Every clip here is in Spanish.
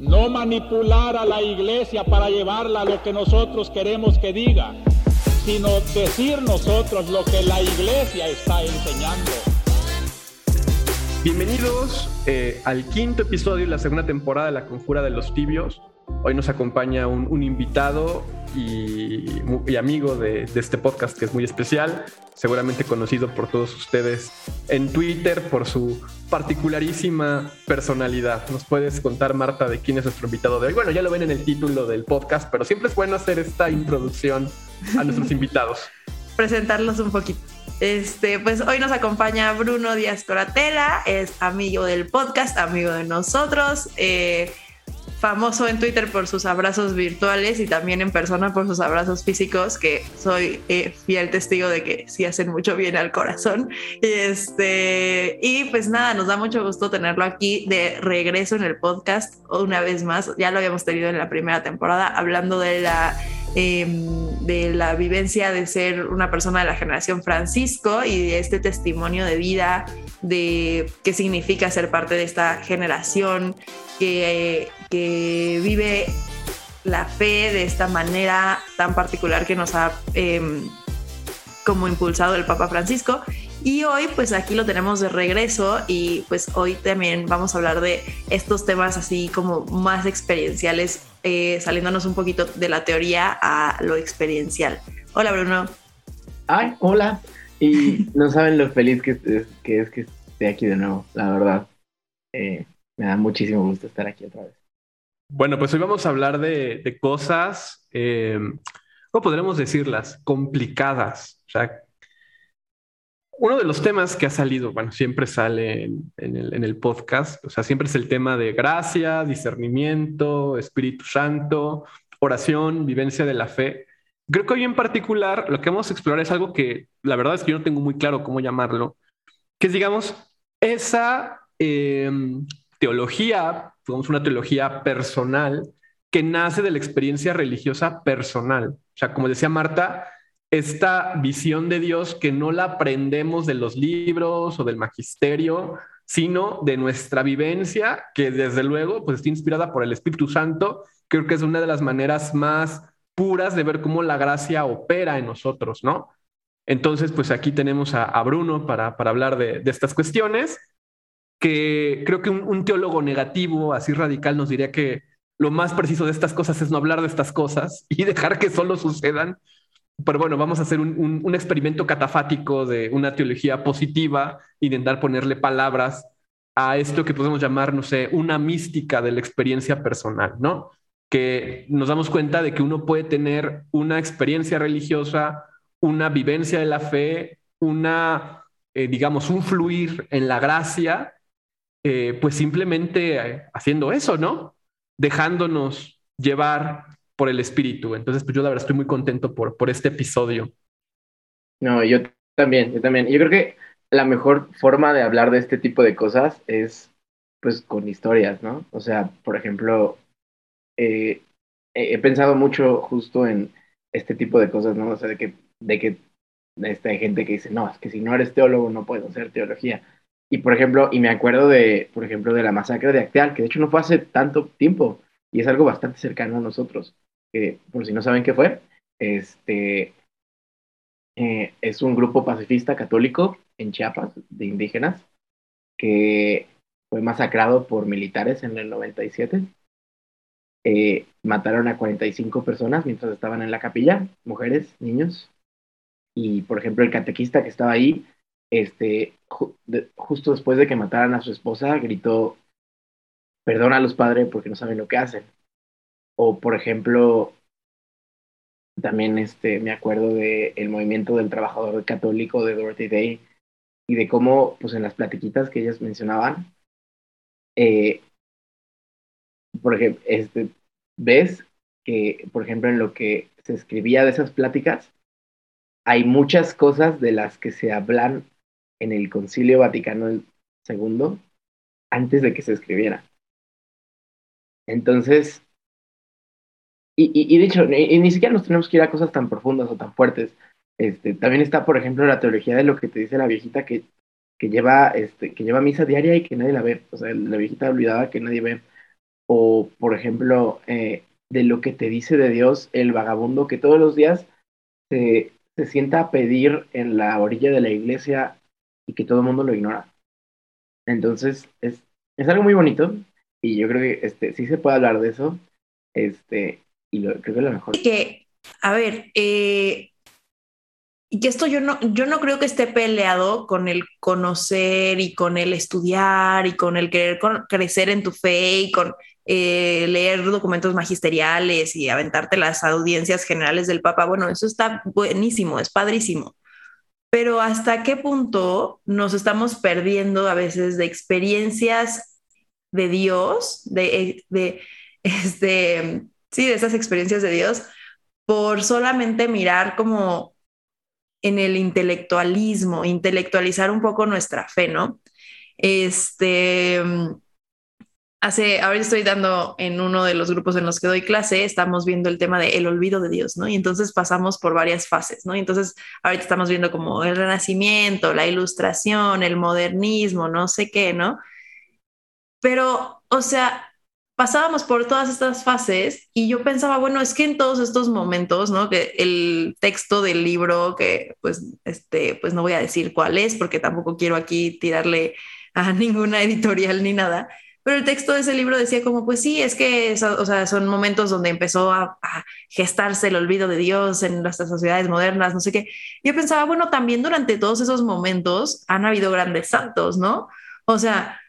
no manipular a la iglesia para llevarla a lo que nosotros queremos que diga, sino decir nosotros lo que la iglesia está enseñando. Bienvenidos eh, al quinto episodio de la segunda temporada de La Conjura de los Tibios. Hoy nos acompaña un, invitado y, amigo de, este podcast que es muy especial, seguramente conocido por todos ustedes en Twitter por su particularísima personalidad. ¿Nos puedes contar, Marta, de quién es nuestro invitado de hoy? Bueno, ya lo ven en el título del podcast, pero siempre es bueno hacer esta introducción a nuestros invitados. Presentarlos un poquito. Este, pues hoy nos acompaña Bruno Díaz Coratela, es amigo del podcast, amigo de nosotros. Eh, famoso en Twitter por sus abrazos virtuales y también en persona por sus abrazos físicos, que soy eh, fiel testigo de que sí hacen mucho bien al corazón. Este, y pues nada, nos da mucho gusto tenerlo aquí de regreso en el podcast una vez más. Ya lo habíamos tenido en la primera temporada hablando de la em, de la vivencia de ser una persona de la generación Francisco y de este testimonio de vida, de qué significa ser parte de esta generación que que vive la fe de esta manera tan particular que nos ha em, como impulsado el Papa Francisco. Y hoy pues aquí lo tenemos de regreso y pues hoy también vamos a hablar de estos temas así como más experienciales, eh, saliéndonos un poquito de la teoría a lo experiencial. Hola Bruno. Ay, hola. Y no saben lo feliz que, que es que esté aquí de nuevo, la verdad. Eh, me da muchísimo gusto estar aquí otra vez. Bueno, pues hoy vamos a hablar de, cosas, eh, ¿cómo podremos decirlas? Complicadas. O sea, uno de los temas que ha salido, bueno, siempre sale en, el, podcast, o sea, siempre es el tema de gracia, discernimiento, Espíritu Santo, oración, vivencia de la fe. Creo que hoy en particular lo que vamos a explorar es algo que la verdad es que yo no tengo muy claro cómo llamarlo, que es, digamos, esa eh, teología, digamos una teología personal que nace de la experiencia religiosa personal. O sea, como decía Marta, esta visión de Dios que no la aprendemos de los libros o del magisterio, sino de nuestra vivencia, que desde luego pues está inspirada por el Espíritu Santo. Creo que es una de las maneras más puras de ver cómo la gracia opera en nosotros, ¿no? Entonces, pues aquí tenemos a, Bruno para, hablar de estas cuestiones que creo que un, teólogo negativo, así radical, nos diría que lo más preciso de estas cosas es no hablar de estas cosas y dejar que solo sucedan. Pero bueno, vamos a hacer un, un, experimento catafático de una teología positiva, intentar ponerle palabras a esto que podemos llamar, no sé, una mística de la experiencia personal, ¿no? Que nos damos cuenta de que uno puede tener una experiencia religiosa, una vivencia de la fe, una, eh, digamos, un fluir en la gracia eh, pues simplemente eh, haciendo eso, ¿no? Dejándonos llevar por el espíritu. Entonces, pues yo la verdad estoy muy contento por, por este episodio. No, yo también, yo también. Yo creo que la mejor forma de hablar de este tipo de cosas es pues con historias, ¿no? O sea, por ejemplo, eh, he pensado mucho justo en este tipo de cosas, ¿no? O sea, de que, de que esta gente que dice, no, es que si no eres teólogo no puedes hacer teología. Y por ejemplo, y me acuerdo de, por ejemplo, de la masacre de Acteal, que de hecho no fue hace tanto tiempo y es algo bastante cercano a nosotros. Que, por si no saben qué fue, este eh, es un grupo pacifista católico en Chiapas de indígenas que fue masacrado por militares en el 97. Eh, mataron a 45 personas mientras estaban en la capilla, mujeres, niños. Y por ejemplo, el catequista que estaba ahí este, justo después de que mataran a su esposa, gritó, perdona a los padres porque no saben lo que hacen. O, por ejemplo, también este, me acuerdo del el movimiento del trabajador católico de Dorothy Day y de cómo, pues en las platiquitas que ellas mencionaban, eh, este, ves que, por ejemplo, en lo que se escribía de esas pláticas, hay muchas cosas de las que se hablan en el Concilio Vaticano II antes de que se escribiera. Entonces, y, y, dicho, ni siquiera nos tenemos que ir a cosas tan profundas o tan fuertes. Este, también está, por ejemplo, la teología de lo que te dice la viejita que, que, lleva, este, que lleva misa diaria y que nadie la ve. O sea, la viejita olvidada que nadie ve. o por ejemplo, eh, de lo que te dice de Dios el vagabundo que todos los días se, se sienta a pedir en la orilla de la iglesia y que todo el mundo lo ignora. Entonces, es, es algo muy bonito y yo creo que este, sí se puede hablar de eso. Este, y lo, creo que lo mejor. Que, a ver, eh, y esto yo no, yo no creo que esté peleado con el conocer y con el estudiar y con el querer crecer en tu fe y con eh, leer documentos magisteriales y aventarte las audiencias generales del Papa. Bueno, eso está buenísimo, es padrísimo. Pero hasta qué punto nos estamos perdiendo a veces de experiencias de Dios, de, de este, sí, de esas experiencias de Dios, por solamente mirar como en el intelectualismo, intelectualizar un poco nuestra fe, ¿no? Este, hace, ahora estoy dando en uno de los grupos en los que doy clase, estamos viendo el tema del olvido de Dios, ¿no? Y entonces pasamos por varias fases, ¿no? Y entonces ahorita estamos viendo como el renacimiento, la ilustración, el modernismo, no sé qué, ¿no? Pero, o sea, pasábamos por todas estas fases y yo pensaba, bueno, es que en todos estos momentos, ¿no? Que el texto del libro, que pues, este, pues no voy a decir cuál es, porque tampoco quiero aquí tirarle a ninguna editorial ni nada, pero el texto de ese libro decía como, pues sí, es que o sea, son momentos donde empezó a, a, gestarse el olvido de Dios en nuestras sociedades modernas, no sé qué. Yo pensaba, bueno, también durante todos esos momentos han habido grandes santos, ¿no? O sea,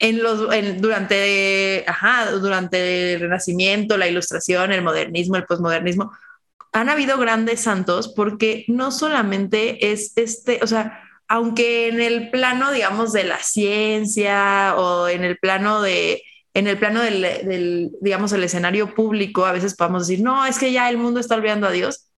en los, durante, ajá, durante el Renacimiento, la Ilustración, el modernismo, el posmodernismo, han habido grandes santos porque no solamente es este, o sea, aunque en el plano, digamos, de la ciencia o en el plano de, en el plano del, digamos, el escenario público, a veces podemos decir, no, es que ya el mundo está olvidando a Dios.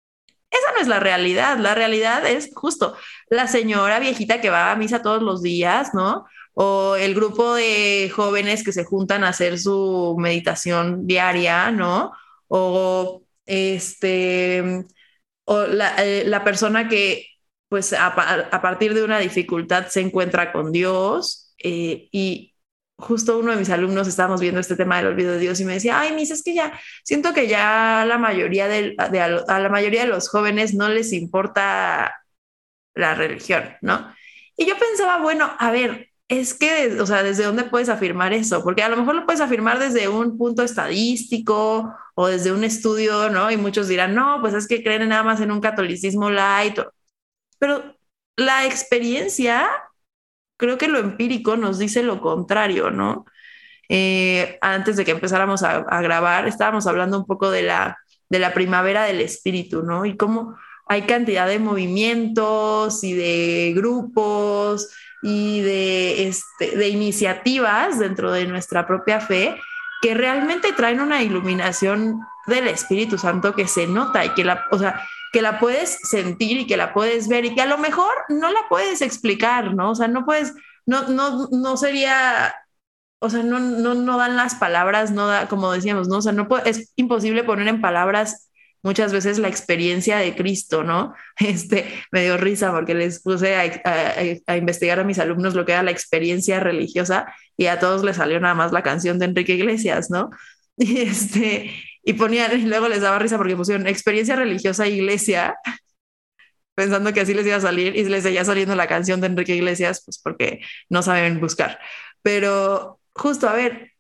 Esa no es la realidad. La realidad es justo la señora viejita que va a misa todos los días, ¿no? o el grupo de jóvenes que se juntan a hacer su meditación diaria, ¿no? O este, o la, eh, la persona que pues a, a, partir de una dificultad se encuentra con Dios eh, y justo uno de mis alumnos estábamos viendo este tema del olvido de Dios y me decía, ay, mis, es que ya siento que ya la mayoría de, de a la mayoría de los jóvenes no les importa la religión, ¿no? Y yo pensaba, bueno, a ver, es que, o sea, ¿desde dónde puedes afirmar eso? Porque a lo mejor lo puedes afirmar desde un punto estadístico o desde un estudio, ¿no? Y muchos dirán, no, pues es que creen nada más en un catolicismo light. Pero la experiencia, creo que lo empírico nos dice lo contrario, ¿no? Eh, antes de que empezáramos a, grabar, estábamos hablando un poco de la, de la primavera del espíritu, ¿no? Y cómo hay cantidad de movimientos y de grupos y de, este, de iniciativas dentro de nuestra propia fe que realmente traen una iluminación del Espíritu Santo que se nota y que la, o sea, que la puedes sentir y que la puedes ver y que a lo mejor no la puedes explicar, ¿no? O sea, no puedes, no, no, no sería, o sea, no, no, no dan las palabras, no da, como decíamos, ¿no? O sea, no puede, es imposible poner en palabras muchas veces la experiencia de Cristo, ¿no? Este, me dio risa porque les puse a, investigar a mis alumnos lo que era la experiencia religiosa y a todos les salió nada más la canción de Enrique Iglesias, ¿no? Y, este, y ponían, y luego les daba risa porque pusieron experiencia religiosa iglesia, pensando que así les iba a salir y les seguía saliendo la canción de Enrique Iglesias, pues porque no saben buscar. Pero justo, a ver,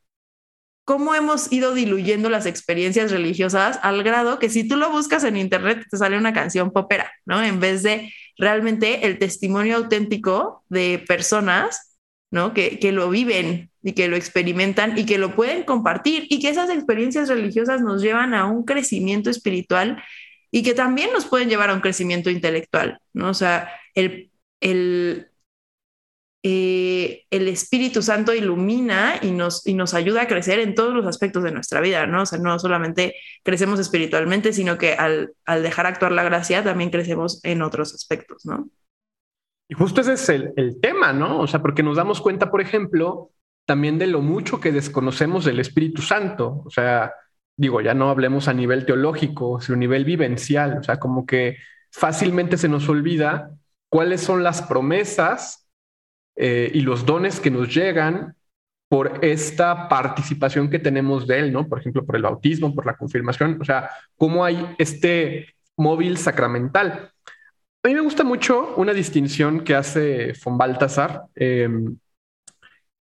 cómo hemos ido diluyendo las experiencias religiosas al grado que si tú lo buscas en internet te sale una canción popera, ¿no? En vez de realmente el testimonio auténtico de personas, ¿no? Que, que lo viven y que lo experimentan y que lo pueden compartir y que esas experiencias religiosas nos llevan a un crecimiento espiritual y que también nos pueden llevar a un crecimiento intelectual, ¿no? O sea, el, el eh, el Espíritu Santo ilumina y nos, y nos ayuda a crecer en todos los aspectos de nuestra vida, ¿no? O sea, no solamente crecemos espiritualmente, sino que al, al dejar actuar la gracia también crecemos en otros aspectos, ¿no? Y justo ese es el, tema, ¿no? O sea, porque nos damos cuenta, por ejemplo, también de lo mucho que desconocemos del Espíritu Santo. O sea, digo, ya no hablemos a nivel teológico, sino a nivel vivencial. O sea, como que fácilmente se nos olvida cuáles son las promesas eh, y los dones que nos llegan por esta participación que tenemos de él, ¿no? Por ejemplo, por el bautismo, por la confirmación, o sea, cómo hay este móvil sacramental. A mí me gusta mucho una distinción que hace von Baltasar em,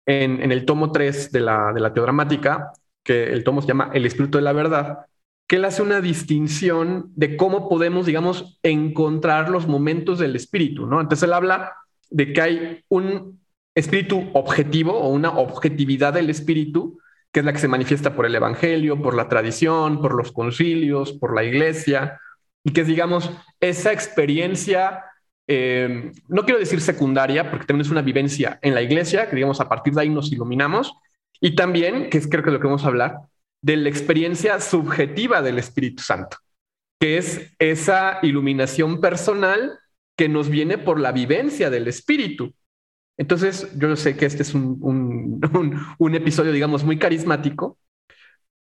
en, el tomo 3 de la, de la teodramática, que el tomo se llama El Espíritu de la Verdad, que él hace una distinción de cómo podemos, digamos, encontrar los momentos del espíritu, ¿no? Entonces él habla de que hay un espíritu objetivo o una objetividad del espíritu, que es la que se manifiesta por el Evangelio, por la tradición, por los concilios, por la iglesia, y que es, digamos, esa experiencia, eh, no quiero decir secundaria, porque también es una vivencia en la iglesia, que digamos, a partir de ahí nos iluminamos, y también, que es creo que lo que vamos a hablar, de la experiencia subjetiva del Espíritu Santo, que es esa iluminación personal que nos viene por la vivencia del Espíritu. Entonces, yo sé que este es un, un, episodio, digamos, muy carismático,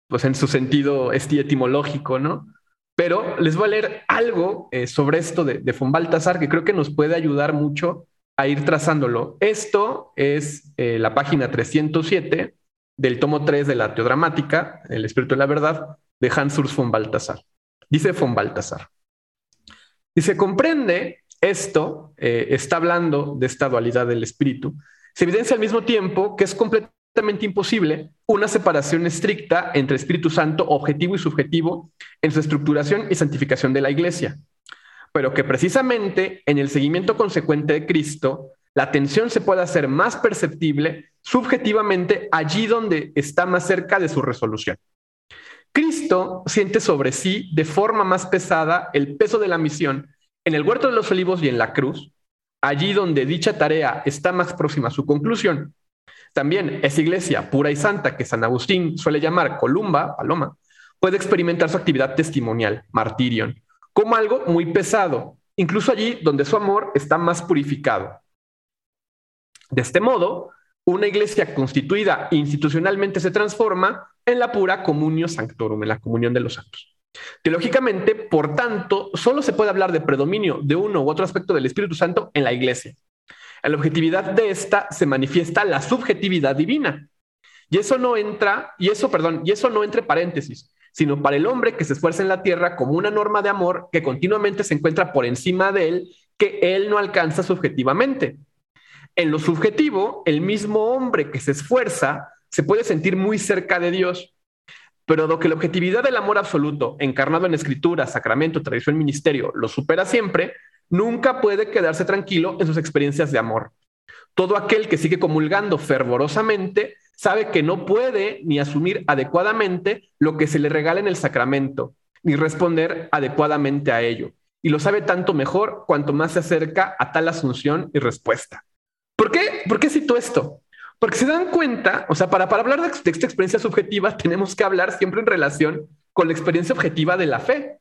pues en su sentido etimológico, ¿no? Pero les voy a leer algo eh, sobre esto de, de von Baltasar que creo que nos puede ayudar mucho a ir trazándolo. Esto es eh, la página 307 del tomo 3 de la Teodramática, El Espíritu de la Verdad, de Hans Urs von Baltasar. Dice von Baltasar. se comprende esto, eh, está hablando de esta dualidad del espíritu, se evidencia al mismo tiempo que es completamente imposible una separación estricta entre Espíritu Santo objetivo y subjetivo en su estructuración y santificación de la Iglesia, pero que precisamente en el seguimiento consecuente de Cristo, la tensión se puede hacer más perceptible subjetivamente allí donde está más cerca de su resolución. Cristo siente sobre sí de forma más pesada el peso de la misión en el huerto de los olivos y en la cruz, allí donde dicha tarea está más próxima a su conclusión, también esa iglesia pura y santa que San Agustín suele llamar columba, paloma, puede experimentar su actividad testimonial, martirion, como algo muy pesado, incluso allí donde su amor está más purificado. De este modo, una iglesia constituida institucionalmente se transforma en la pura comunio sanctorum, en la comunión de los santos. Teológicamente, por tanto, solo se puede hablar de predominio de uno u otro aspecto del Espíritu Santo en la iglesia. La objetividad de esta se manifiesta la subjetividad divina. Y eso no entra, y eso, perdón, y eso no entre paréntesis, sino para el hombre que se esfuerza en la tierra como una norma de amor que continuamente se encuentra por encima de él, que él no alcanza subjetivamente. En lo subjetivo, el mismo hombre que se esfuerza se puede sentir muy cerca de Dios, pero lo que la objetividad del amor absoluto, encarnado en escritura, sacramento, tradición, ministerio, lo supera siempre, nunca puede quedarse tranquilo en sus experiencias de amor. Todo aquel que sigue comulgando fervorosamente sabe que no puede ni asumir adecuadamente lo que se le regala en el sacramento, ni responder adecuadamente a ello. Y lo sabe tanto mejor cuanto más se acerca a tal asunción y respuesta. ¿Por qué? ¿Por qué cito esto? Porque se dan cuenta, o sea, para, para hablar de, de esta experiencia subjetiva tenemos que hablar siempre en relación con la experiencia objetiva de la fe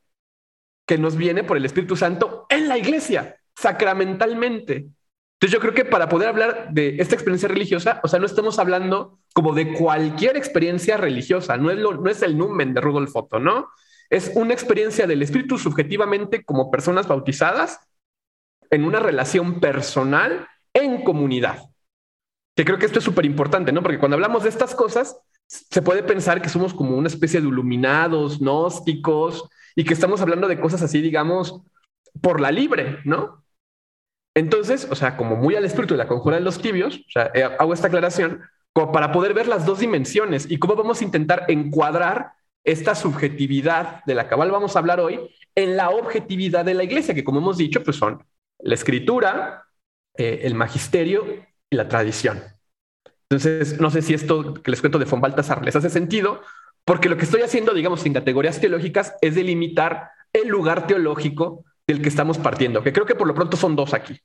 que nos viene por el Espíritu Santo en la iglesia, sacramentalmente. Entonces yo creo que para poder hablar de esta experiencia religiosa, o sea, no estamos hablando como de cualquier experiencia religiosa, no es, lo, no es el numen de Rudolf Otto, ¿no? Es una experiencia del Espíritu subjetivamente como personas bautizadas en una relación personal en comunidad. Que creo que esto es súper importante, ¿no? Porque cuando hablamos de estas cosas, se puede pensar que somos como una especie de iluminados, gnósticos, y que estamos hablando de cosas así, digamos, por la libre, ¿no? Entonces, o sea, como muy al espíritu de la conjura de los tibios, o eh, hago esta aclaración para poder ver las dos dimensiones y cómo vamos a intentar encuadrar esta subjetividad de la cual vamos a hablar hoy en la objetividad de la iglesia, que como hemos dicho, pues son la escritura, eh, el magisterio y la tradición. Entonces, no sé si esto que les cuento de von Baltasar les hace sentido, porque lo que estoy haciendo, digamos, en categorías teológicas es delimitar el lugar teológico del que estamos partiendo, que creo que por lo pronto son dos aquí.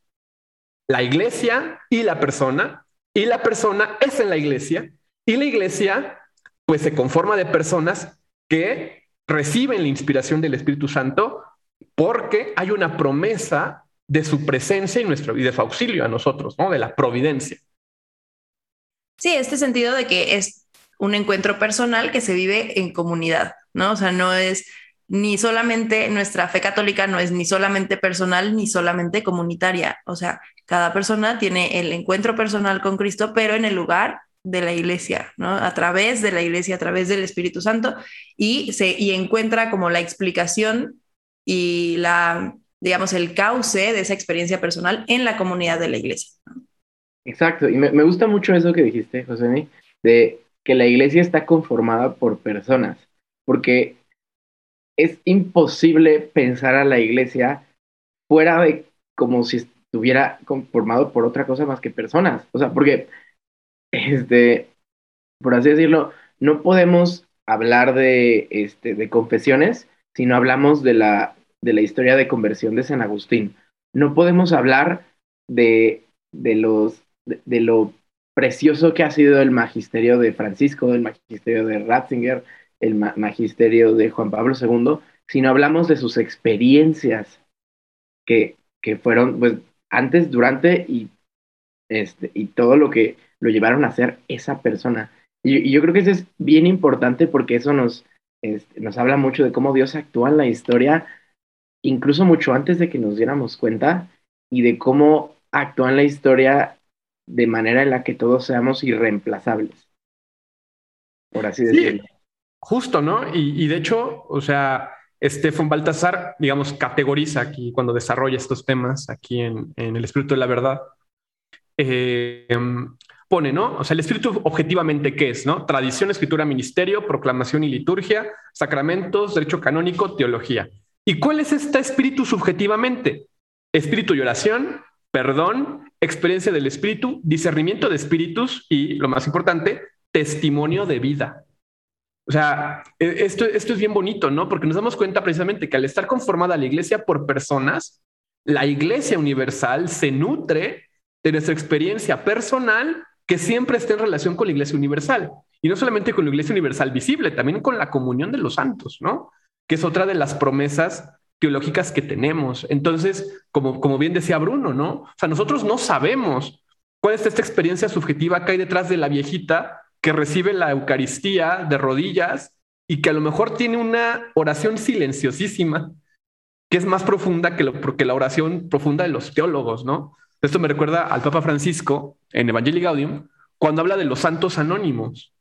La iglesia y la persona, y la persona es en la iglesia, y la iglesia pues se conforma de personas que reciben la inspiración del Espíritu Santo porque hay una promesa de su presencia y, nuestro, y de su auxilio a nosotros, ¿no? De la providencia. Sí, este sentido de que es un encuentro personal que se vive en comunidad, ¿no? O sea, no es ni solamente nuestra fe católica, no es ni solamente personal ni solamente comunitaria. O sea, cada persona tiene el encuentro personal con Cristo, pero en el lugar de la iglesia, ¿no? A través de la iglesia, a través del Espíritu Santo, y, se, y encuentra como la explicación y la, digamos, el cauce de esa experiencia personal en la comunidad de la iglesia. Exacto, y me, me gusta mucho eso que dijiste, José, de que la iglesia está conformada por personas, porque es imposible pensar a la iglesia fuera de como si estuviera conformado por otra cosa más que personas. O sea, porque, este, por así decirlo, no podemos hablar de, este, de confesiones si no hablamos de la, de la historia de conversión de San Agustín. No podemos hablar de, de los, de, lo precioso que ha sido el magisterio de Francisco, el magisterio de Ratzinger, el magisterio de Juan Pablo II, sino hablamos de sus experiencias que, que fueron, pues, antes, durante y, este, y todo lo que lo llevaron a hacer esa persona. Y, yo creo que eso es bien importante porque eso nos, este, nos habla mucho de cómo Dios actúa en la historia, incluso mucho antes de que nos diéramos cuenta, y de cómo actúa en la historia de manera en la que todos seamos irreemplazables. Por así decirlo. Justo, ¿no? Y, de hecho, o sea, Estefan Baltasar, digamos, categoriza aquí cuando desarrolla estos temas aquí en, El Espíritu de la Verdad. Eh, pone, ¿no? O sea, el espíritu objetivamente, ¿qué es? ¿No? Tradición, escritura, ministerio, proclamación y liturgia, sacramentos, derecho canónico, teología. ¿Y cuál es este espíritu subjetivamente? Espíritu y oración, perdón, experiencia del espíritu, discernimiento de espíritus y, lo más importante, testimonio de vida. O sea, e, esto, esto es bien bonito, ¿no? Porque nos damos cuenta precisamente que al estar conformada la iglesia por personas, la iglesia universal se nutre de nuestra experiencia personal que siempre está en relación con la iglesia universal. Y no solamente con la iglesia universal visible, también con la comunión de los santos, ¿no? Que es otra de las promesas teológicas que tenemos. Entonces, como, como bien decía Bruno, ¿no? O sea, nosotros no sabemos cuál es esta experiencia subjetiva que hay detrás de la viejita que recibe la Eucaristía de rodillas y que a lo mejor tiene una oración silenciosísima, que es más profunda que, lo, que la oración profunda de los teólogos, ¿no? Esto me recuerda al Papa Francisco en Evangelii Gaudium, cuando habla de los santos anónimos,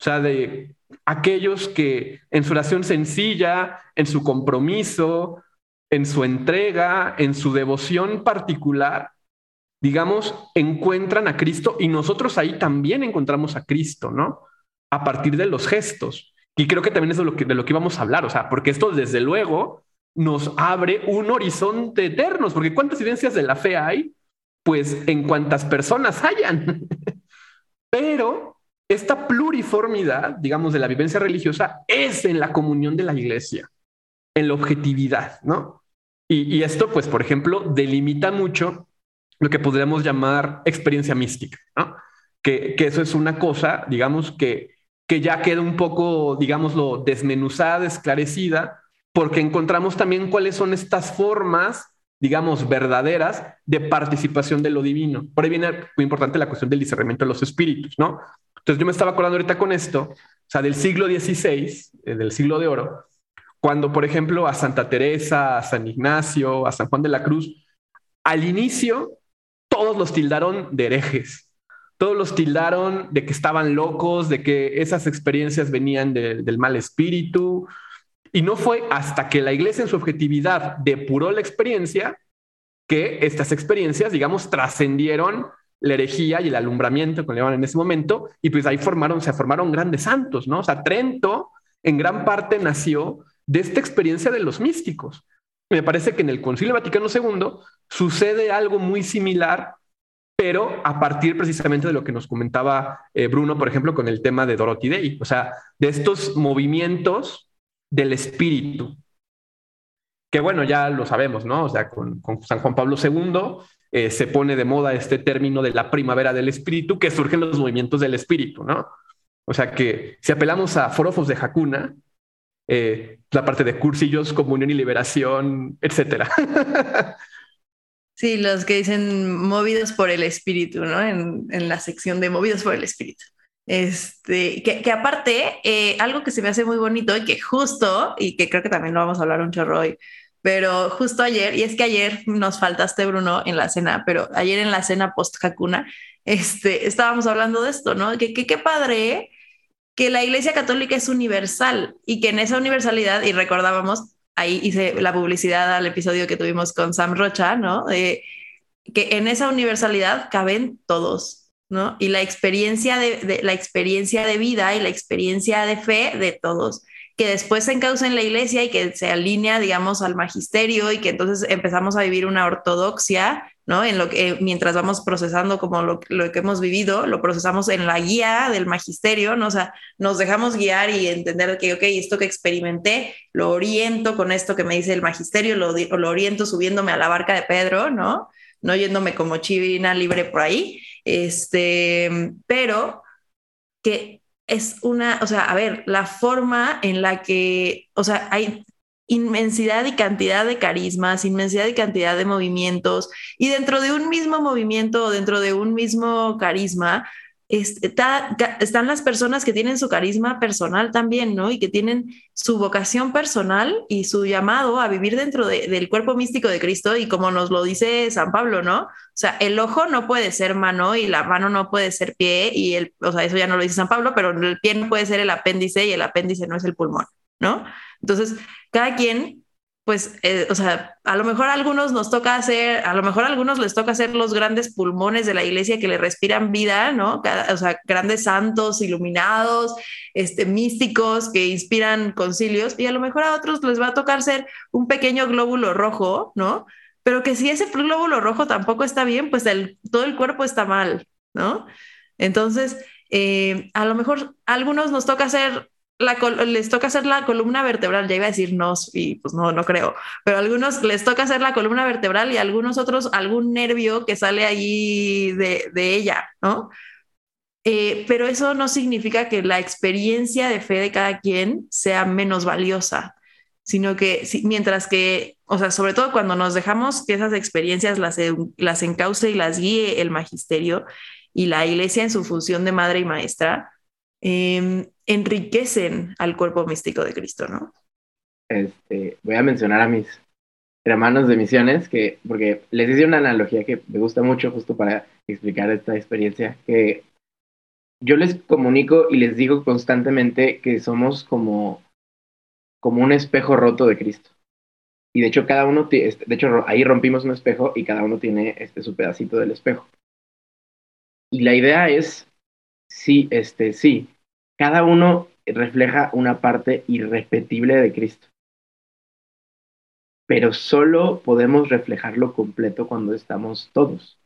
o sea, de aquellos que en su oración sencilla, en su compromiso, en su entrega, en su devoción particular, digamos, encuentran a Cristo y nosotros ahí también encontramos a Cristo, ¿no? A partir de los gestos. Y creo que también es de lo que, de íbamos a hablar, o sea, porque esto desde luego nos abre un horizonte eterno, porque ¿cuántas evidencias de la fe hay? Pues en cuantas personas hayan. Pero esta pluriformidad, digamos, de la vivencia religiosa es en la comunión de la iglesia, en la objetividad, ¿no? Y, esto, pues, por ejemplo, delimita mucho lo que podríamos llamar experiencia mística, ¿no? Que, que eso es una cosa, digamos, que, que ya queda un poco, digámoslo, desmenuzada, esclarecida, porque encontramos también cuáles son estas formas, digamos, verdaderas de participación de lo divino. Por ahí viene muy importante la cuestión del discernimiento de los espíritus, ¿no? Entonces yo me estaba acordando ahorita con esto, o sea, del siglo XVI, eh, del siglo de oro, cuando, por ejemplo, a Santa Teresa, a San Ignacio, a San Juan de la Cruz, al inicio todos los tildaron de herejes. Todos los tildaron de que estaban locos, de que esas experiencias venían del mal espíritu. Y no fue hasta que la iglesia en su objetividad depuró la experiencia que estas experiencias, digamos, trascendieron la herejía y el alumbramiento que le llaman en ese momento, y pues ahí formaron, se formaron grandes santos, ¿no? O sea, Trento en gran parte nació de esta experiencia de los místicos. Me parece que en el Concilio Vaticano II sucede algo muy similar, pero a partir precisamente de lo que nos comentaba eh, Bruno, por ejemplo, con el tema de Dorothy Day, o sea, de estos movimientos del espíritu, que bueno, ya lo sabemos, ¿no? O sea, con, San Juan Pablo II eh, se pone de moda este término de la primavera del espíritu, que surgen los movimientos del espíritu, ¿no? O sea que si apelamos a forofos de Hakuna, eh, la parte de cursillos, comunión y liberación, etcétera. Sí, los que dicen movidos por el espíritu, ¿no? En, la sección de movidos por el espíritu. Este, que, aparte, eh, algo que se me hace muy bonito y que justo, y que creo que también lo vamos a hablar un chorro hoy, pero justo ayer, y es que ayer nos faltaste, Bruno, en la cena, pero ayer en la cena post-Hakuna, este, estábamos hablando de esto, ¿no? Que qué padre que la Iglesia Católica es universal y que en esa universalidad, y recordábamos, ahí hice la publicidad al episodio que tuvimos con Sam Rocha, ¿no? que en esa universalidad caben todos, ¿no? Y la experiencia de, la experiencia de vida y la experiencia de fe de todos que después se encausa en la iglesia y que se alinea, digamos, al magisterio y que entonces empezamos a vivir una ortodoxia, ¿no? En lo que mientras vamos procesando como lo, lo, que hemos vivido, lo procesamos en la guía del magisterio, ¿no? O sea, nos dejamos guiar y entender que, ok, esto que experimenté, lo oriento con esto que me dice el magisterio, lo, lo oriento subiéndome a la barca de Pedro, ¿no? No yéndome como chivina libre por ahí, este, pero que es una, o sea, a ver, la forma en la que, o sea, hay inmensidad y cantidad de carismas, inmensidad y cantidad de movimientos, y dentro de un mismo movimiento o dentro de un mismo carisma, están las personas que tienen su carisma personal también, ¿no? Y que tienen su vocación personal y su llamado a vivir dentro del cuerpo místico de Cristo y como nos lo dice San Pablo, ¿no? O sea, el ojo no puede ser mano y la mano no puede ser pie y el, o sea, eso ya no lo dice San Pablo, pero el pie no puede ser el apéndice y el apéndice no es el pulmón, ¿no? Entonces, cada quien pues, eh, o sea, a lo mejor a algunos nos toca hacer, a lo mejor a algunos les toca hacer los grandes pulmones de la iglesia que le respiran vida, ¿no? o sea, grandes santos iluminados, este, místicos que inspiran concilios, y a lo mejor a otros les va a tocar ser un pequeño glóbulo rojo, ¿no? Pero que si ese glóbulo rojo tampoco está bien, pues el, todo el cuerpo está mal, ¿no? Entonces, eh, a lo mejor a algunos nos toca hacer les toca hacer la columna vertebral, ya iba a decir no, y pues no, no creo, pero a algunos les toca hacer la columna vertebral y a algunos otros algún nervio que sale ahí de, ella, ¿no? Eh, pero eso no significa que la experiencia de fe de cada quien sea menos valiosa, sino que mientras que, o sea, sobre todo cuando nos dejamos que esas experiencias las, las encauce y las guíe el magisterio y la iglesia en su función de madre y maestra, Em, enriquecen al cuerpo místico de Cristo, ¿no? Este, voy a mencionar a mis hermanos de misiones, que, porque les hice una analogía que me gusta mucho justo para explicar esta experiencia, que yo les comunico y les digo constantemente que somos como, como un espejo roto de Cristo. Y de hecho, cada uno, de hecho, ahí rompimos un espejo y cada uno tiene este, su pedacito del espejo. Y la idea es sí, este, sí, cada uno refleja una parte irrepetible de Cristo. Pero solo podemos reflejarlo completo cuando estamos todos.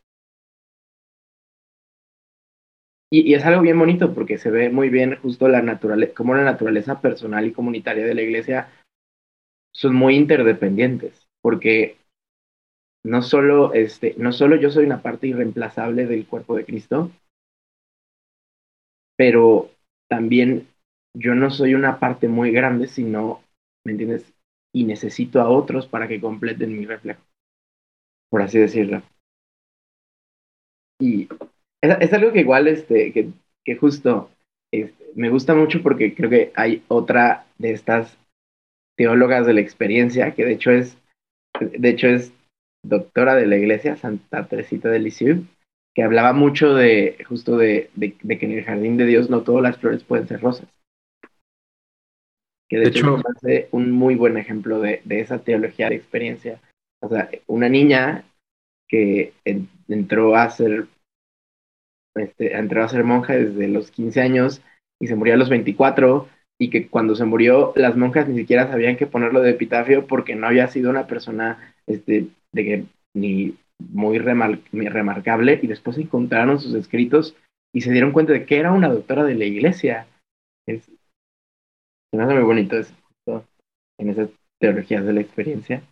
Y, es algo bien bonito porque se ve muy bien justo la naturaleza, como la naturaleza personal y comunitaria de la iglesia son muy interdependientes, porque no solo, este, no solo yo soy una parte irreemplazable del cuerpo de Cristo, pero también yo no soy una parte muy grande, sino, ¿me entiendes? Y necesito a otros para que completen mi reflejo, por así decirlo. Y es, algo que igual, este, que, que justo este, me gusta mucho porque creo que hay otra de estas teólogas de la experiencia, que de hecho es, de hecho es doctora de la iglesia, Santa Teresita de Lisieux, que hablaba mucho de justo de, de, que en el jardín de Dios no todas las flores pueden ser rosas. Que de, hecho, hace un muy buen ejemplo de, de, esa teología de experiencia. O sea, una niña que entró a ser este, entró a ser monja desde los 15 años y se murió a los 24 y que cuando se murió las monjas ni siquiera sabían que ponerlo de epitafio porque no había sido una persona este, de que ni muy remarcable y después encontraron sus escritos y se dieron cuenta de que era una doctora de la iglesia. Es, me hace muy bonito eso, en esas teologías de la experiencia.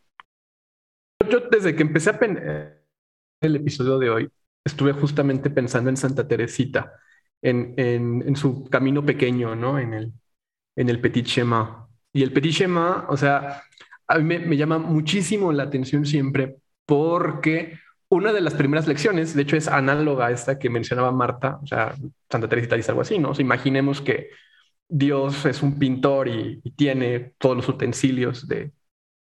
Yo desde que empecé a pensar el episodio de hoy, estuve justamente pensando en Santa Teresita, en, en, en, su camino pequeño, ¿no? En el, en el Petit Chemin. Y el Petit Chemin, o sea, a mí me, me llama muchísimo la atención siempre porque una de las primeras lecciones, de hecho, es análoga a esta que mencionaba Marta, o sea, Santa Teresa dice algo así, ¿no? imaginemos que Dios es un pintor y, tiene todos los utensilios de,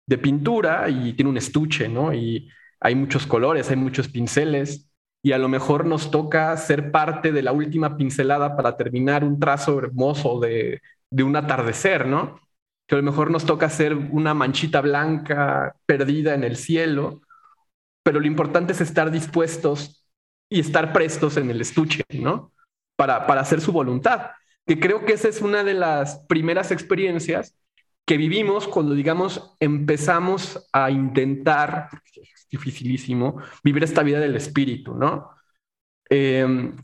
de pintura y tiene un estuche, ¿no? Y hay muchos colores, hay muchos pinceles y a lo mejor nos toca ser parte de la última pincelada para terminar un trazo hermoso de, de un atardecer, ¿no? Que a lo mejor nos toca hacer una manchita blanca perdida en el cielo, pero lo importante es estar dispuestos y estar prestos en el estuche, ¿no? Para, para hacer su voluntad. Que creo que esa es una de las primeras experiencias que vivimos cuando, digamos, empezamos a intentar, es dificilísimo, vivir esta vida del espíritu, ¿no? Em,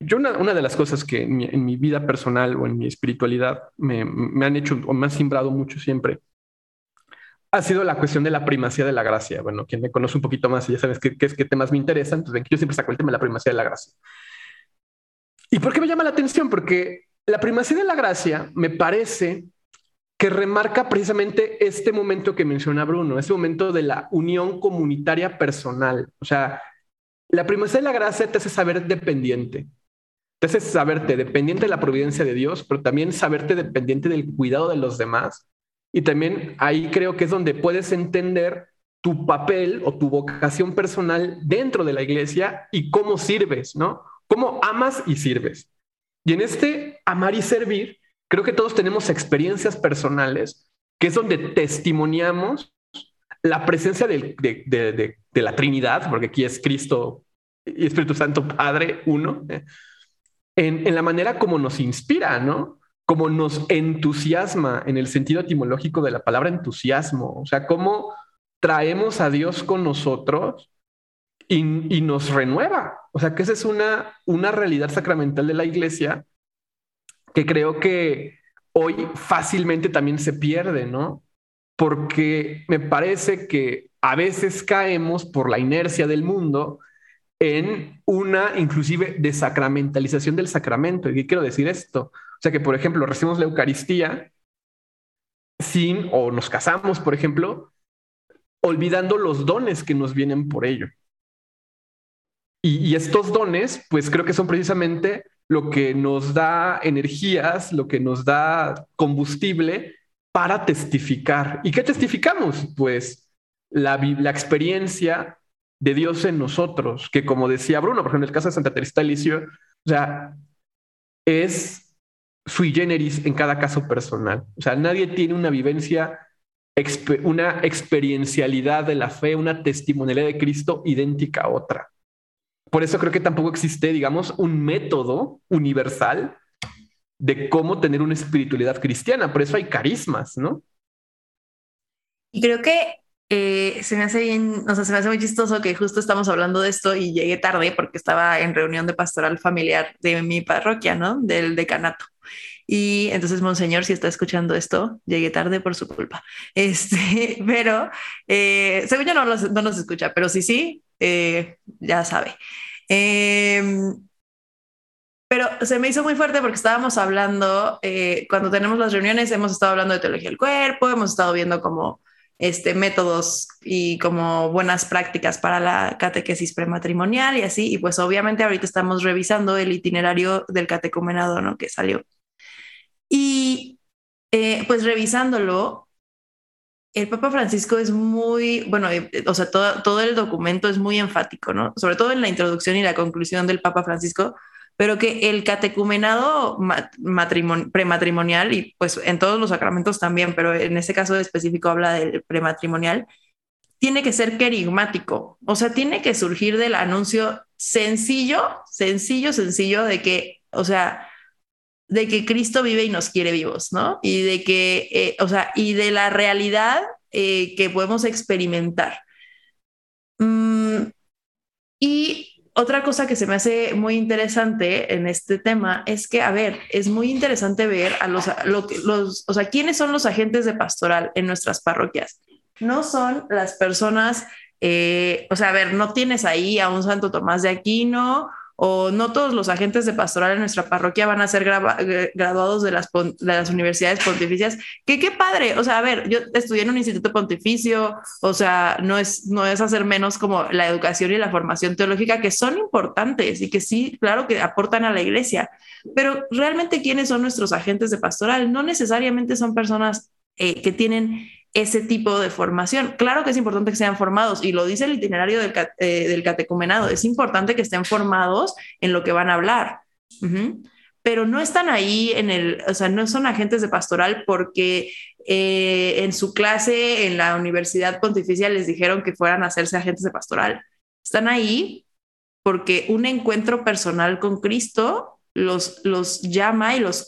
yo una, de las cosas que en mi, vida personal o en mi espiritualidad me, han hecho o me han simbrado mucho siempre ha sido la cuestión de la primacía de la gracia. Bueno, quien me conoce un poquito más y ya sabes qué, qué, temas me interesan, entonces yo siempre saco el tema de la primacía de la gracia. ¿Y por qué me llama la atención? Porque la primacía de la gracia me parece que remarca precisamente este momento que menciona Bruno, ese momento de la unión comunitaria personal. O sea, la primacía de la gracia te hace saber dependiente, te hace saberte dependiente de la providencia de Dios, pero también saberte dependiente del cuidado de los demás. Y también ahí creo que es donde puedes entender tu papel o tu vocación personal dentro de la iglesia y cómo sirves, ¿no? Cómo amas y sirves. Y en este amar y servir, creo que todos tenemos experiencias personales, que es donde testimoniamos la presencia de, la Trinidad, porque aquí es Cristo y Espíritu Santo Padre uno, eh, en, en, la manera como nos inspira, ¿no? Como nos entusiasma en el sentido etimológico de la palabra entusiasmo, o sea, cómo traemos a Dios con nosotros y, nos renueva. O sea, que esa es una, una realidad sacramental de la iglesia que creo que hoy fácilmente también se pierde, ¿no? Porque me parece que a veces caemos por la inercia del mundo en una inclusive desacramentalización del sacramento. ¿Y qué quiero decir esto? O sea que, por ejemplo, recibimos la Eucaristía sin, o nos casamos, por ejemplo, olvidando los dones que nos vienen por ello. Y, estos dones, pues creo que son precisamente lo que nos da energías, lo que nos da combustible para testificar. ¿Y qué testificamos? Pues la, la experiencia de Dios en nosotros, que como decía Bruno, por ejemplo, en el caso de Santa Teresa de Licio, o sea, es sui generis en cada caso personal. O sea, nadie tiene una vivencia, una experiencialidad de la fe, una testimonialidad de Cristo idéntica a otra. Por eso creo que tampoco existe, digamos, un método universal de cómo tener una espiritualidad cristiana. Por eso hay carismas, ¿no? Y creo que eh, se me hace bien, o sea, se me hace muy chistoso que justo estamos hablando de esto y llegué tarde porque estaba en reunión de pastoral familiar de mi parroquia, ¿no? Del decanato. Y entonces, Monseñor, si está escuchando esto, llegué tarde por su culpa. Este, pero eh, según yo no, no nos escucha, pero sí, sí, eh, ya sabe. Em, pero se me hizo muy fuerte porque estábamos hablando, eh, cuando tenemos las reuniones, hemos estado hablando de teología del cuerpo, hemos estado viendo como este, métodos y como buenas prácticas para la catequesis prematrimonial y así. Y pues obviamente ahorita estamos revisando el itinerario del catecumenado, ¿no? Que salió. Y eh, pues revisándolo, el Papa Francisco es muy, bueno, eh, o sea, todo, todo, el documento es muy enfático, ¿no? Sobre todo en la introducción y la conclusión del Papa Francisco, pero que el catecumenado prematrimonial, y pues en todos los sacramentos también, pero en este caso específico habla del prematrimonial, tiene que ser querigmático, o sea, tiene que surgir del anuncio sencillo, sencillo, sencillo de que, o sea, de que Cristo vive y nos quiere vivos, ¿no? Y de que, eh, o sea, y de la realidad eh, que podemos experimentar. Mm, y otra cosa que se me hace muy interesante en este tema es que, a ver, es muy interesante ver a los, los, o sea, quiénes son los agentes de pastoral en nuestras parroquias. No son las personas, eh, o sea, a ver, no tienes ahí a un Santo Tomás de Aquino o no todos los agentes de pastoral en nuestra parroquia van a ser eh, graduados de las, de las universidades pontificias. Que qué padre, o sea, a ver, yo estudié en un instituto pontificio, o sea, no es, no es hacer menos como la educación y la formación teológica, que son importantes y que sí, claro que aportan a la iglesia, pero realmente quiénes son nuestros agentes de pastoral? No necesariamente son personas eh, que tienen ese tipo de formación. Claro que es importante que sean formados y lo dice el itinerario del, eh, del catecumenado, es importante que estén formados en lo que van a hablar. Pero no están ahí en el, o sea, no son agentes de pastoral porque eh, en su clase en la Universidad Pontificia les dijeron que fueran a hacerse agentes de pastoral. Están ahí porque un encuentro personal con Cristo los, los llama y los,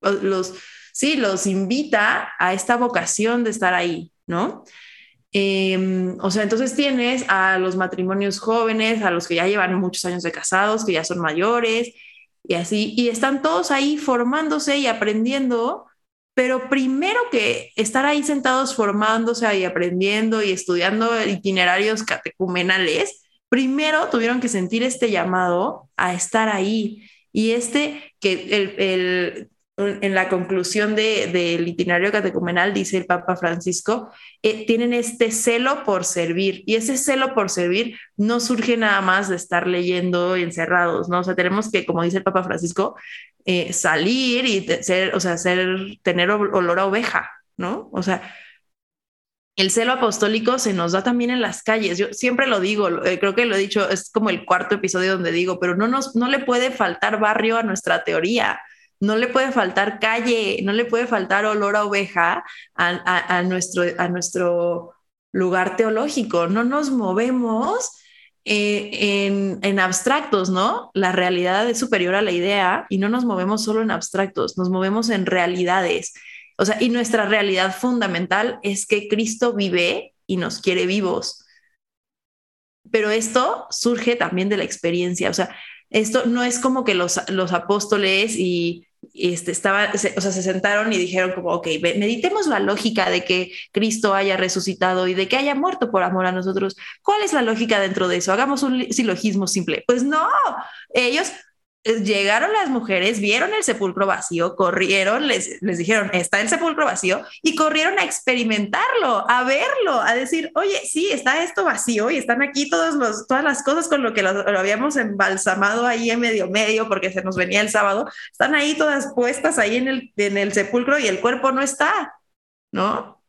los sí, los invita a esta vocación de estar ahí, ¿no? Em, o sea, entonces tienes a los matrimonios jóvenes, a los que ya llevan muchos años de casados, que ya son mayores, y así, y están todos ahí formándose y aprendiendo, pero primero que estar ahí sentados formándose y aprendiendo y estudiando itinerarios catecumenales, primero tuvieron que sentir este llamado a estar ahí. Y este, que el, el en la conclusión del de, itinerario catecumenal, dice el Papa Francisco, eh, tienen este celo por servir. Y ese celo por servir no surge nada más de estar leyendo encerrados, ¿no? O sea, tenemos que, como dice el Papa Francisco, eh, salir y ser, o sea, ser, tener olor a oveja, ¿no? O sea, el celo apostólico se nos da también en las calles. Yo siempre lo digo, eh, creo que lo he dicho, es como el cuarto episodio donde digo, pero no, nos, no le puede faltar barrio a nuestra teoría no le puede faltar calle, no le puede faltar olor a oveja a, nuestro, a nuestro lugar teológico. No nos movemos eh, en, en, abstractos, ¿no? La realidad es superior a la idea y no nos movemos solo en abstractos, nos movemos en realidades. O sea, y nuestra realidad fundamental es que Cristo vive y nos quiere vivos. Pero esto surge también de la experiencia. O sea, esto no es como que los, los apóstoles y este, estaba, o sea, se sentaron y dijeron como, ok, meditemos la lógica de que Cristo haya resucitado y de que haya muerto por amor a nosotros. ¿Cuál es la lógica dentro de eso? Hagamos un silogismo simple. Pues no, ellos llegaron las mujeres, vieron el sepulcro vacío, corrieron, les, les dijeron, está el sepulcro vacío, y corrieron a experimentarlo, a verlo, a decir, oye, sí, está esto vacío y están aquí todas las cosas con lo que lo, habíamos embalsamado ahí en medio medio porque se nos venía el sábado, están ahí todas puestas ahí en el, en el sepulcro y el cuerpo no está, ¿no?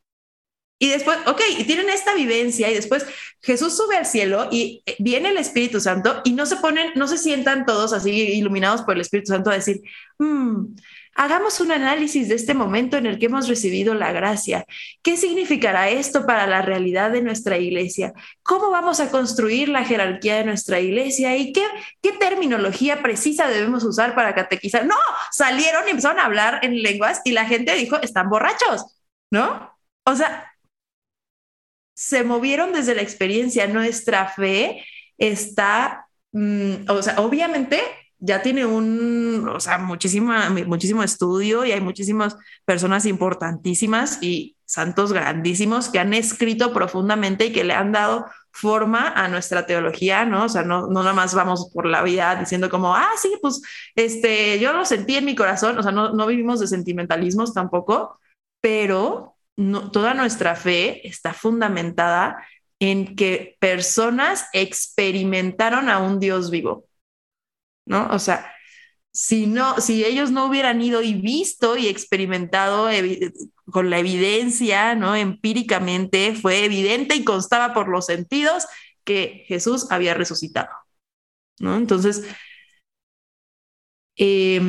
Y después, ok, tienen esta vivencia y después Jesús sube al cielo y eh, viene el Espíritu Santo y no se ponen, no se sientan todos así iluminados por el Espíritu Santo a decir, hmm, hagamos un análisis de este momento en el que hemos recibido la gracia. ¿Qué significará esto para la realidad de nuestra iglesia? ¿Cómo vamos a construir la jerarquía de nuestra iglesia? ¿Y qué, qué terminología precisa debemos usar para catequizar? No, salieron y empezaron a hablar en lenguas y la gente dijo, están borrachos, ¿no? O sea, se movieron desde la experiencia. Nuestra fe está, mm, o sea, obviamente ya tiene un, o sea, muchísima, muchísimo estudio y hay muchísimas personas importantísimas y santos grandísimos que han escrito profundamente y que le han dado forma a nuestra teología, ¿no? O sea, no, no nada más vamos por la vida diciendo como, ah, sí, pues, este, yo lo sentí en mi corazón, o sea, no, no vivimos de sentimentalismos tampoco, pero toda nuestra fe está fundamentada en que personas experimentaron a un Dios vivo, ¿no? O sea, si no, si ellos no hubieran ido y visto y experimentado con la evidencia, ¿no? Empíricamente fue evidente y constaba por los sentidos que Jesús había resucitado, ¿no? Entonces, eh,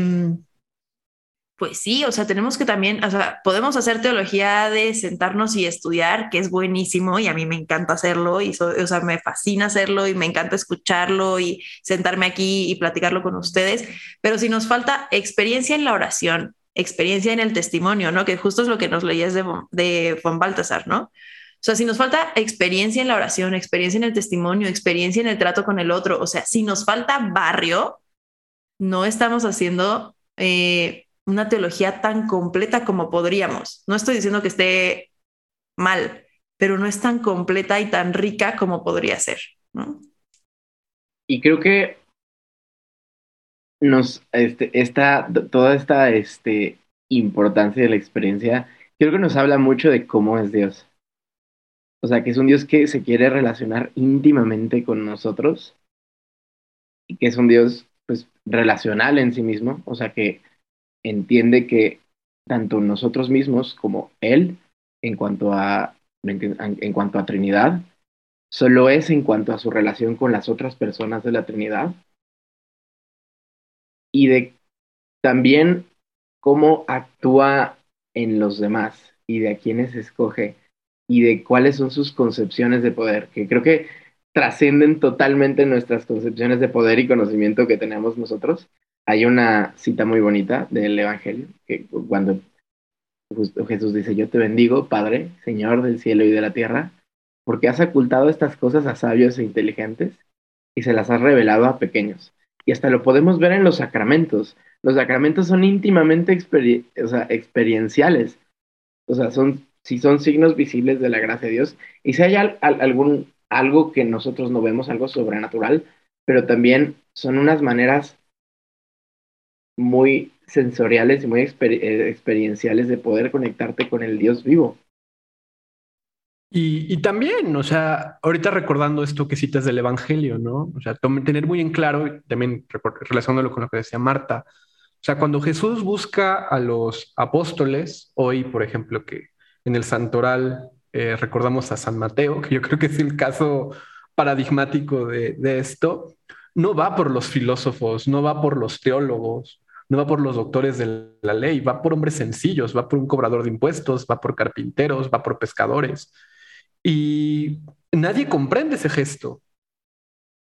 pues sí, o sea, tenemos que también, o sea, podemos hacer teología de sentarnos y estudiar, que es buenísimo y a mí me encanta hacerlo y, o sea, me fascina hacerlo y me encanta escucharlo y sentarme aquí y platicarlo con ustedes, pero si nos falta experiencia en la oración, experiencia en el testimonio, ¿no? Que justo es lo que nos leías de, de von Baltasar, ¿no? O sea, si nos falta experiencia en la oración, experiencia en el testimonio, experiencia en el trato con el otro, o sea, si nos falta barrio, no estamos haciendo... Eh, una teología tan completa como podríamos. No estoy diciendo que esté mal, pero no es tan completa y tan rica como podría ser. Y creo que nos, este, esta, toda esta este, importancia de la experiencia, creo que nos habla mucho de cómo es Dios. O sea, que es un Dios que se quiere relacionar íntimamente con nosotros y que es un Dios, pues, relacional en sí mismo. O sea, que entiende que tanto nosotros mismos como Él en cuanto a, en cuanto a Trinidad, solo es en cuanto a su relación con las otras personas de la Trinidad y de también cómo actúa en los demás y de a quienes escoge y de cuáles son sus concepciones de poder, que creo que trascienden totalmente nuestras concepciones de poder y conocimiento que tenemos nosotros. Hay una cita muy bonita del Evangelio, que cuando Jesús dice, yo te bendigo, Padre, Señor del cielo y de la tierra, porque has ocultado estas cosas a sabios e inteligentes y se las has revelado a pequeños. Y hasta lo podemos ver en los sacramentos. Los sacramentos son íntimamente experienciales. O sea, son, si son signos visibles de la gracia de Dios. Y si hay algún, algo que nosotros no vemos, algo sobrenatural, pero también son unas maneras muy sensoriales y muy eh, experienciales de poder conectarte con el Dios vivo. Y, también, o sea, ahorita recordando esto que citas del Evangelio, ¿no? O sea, tener muy en claro, también relacionándolo con lo que decía Marta, o sea, cuando Jesús busca a los apóstoles, hoy, por ejemplo, que en el santoral eh, recordamos a San Mateo, que yo creo que es el caso paradigmático de, de esto, no va por los filósofos, no va por los teólogos, no va por los doctores de la ley, va por hombres sencillos, va por un cobrador de impuestos, va por carpinteros, va por pescadores. Y nadie comprende ese gesto.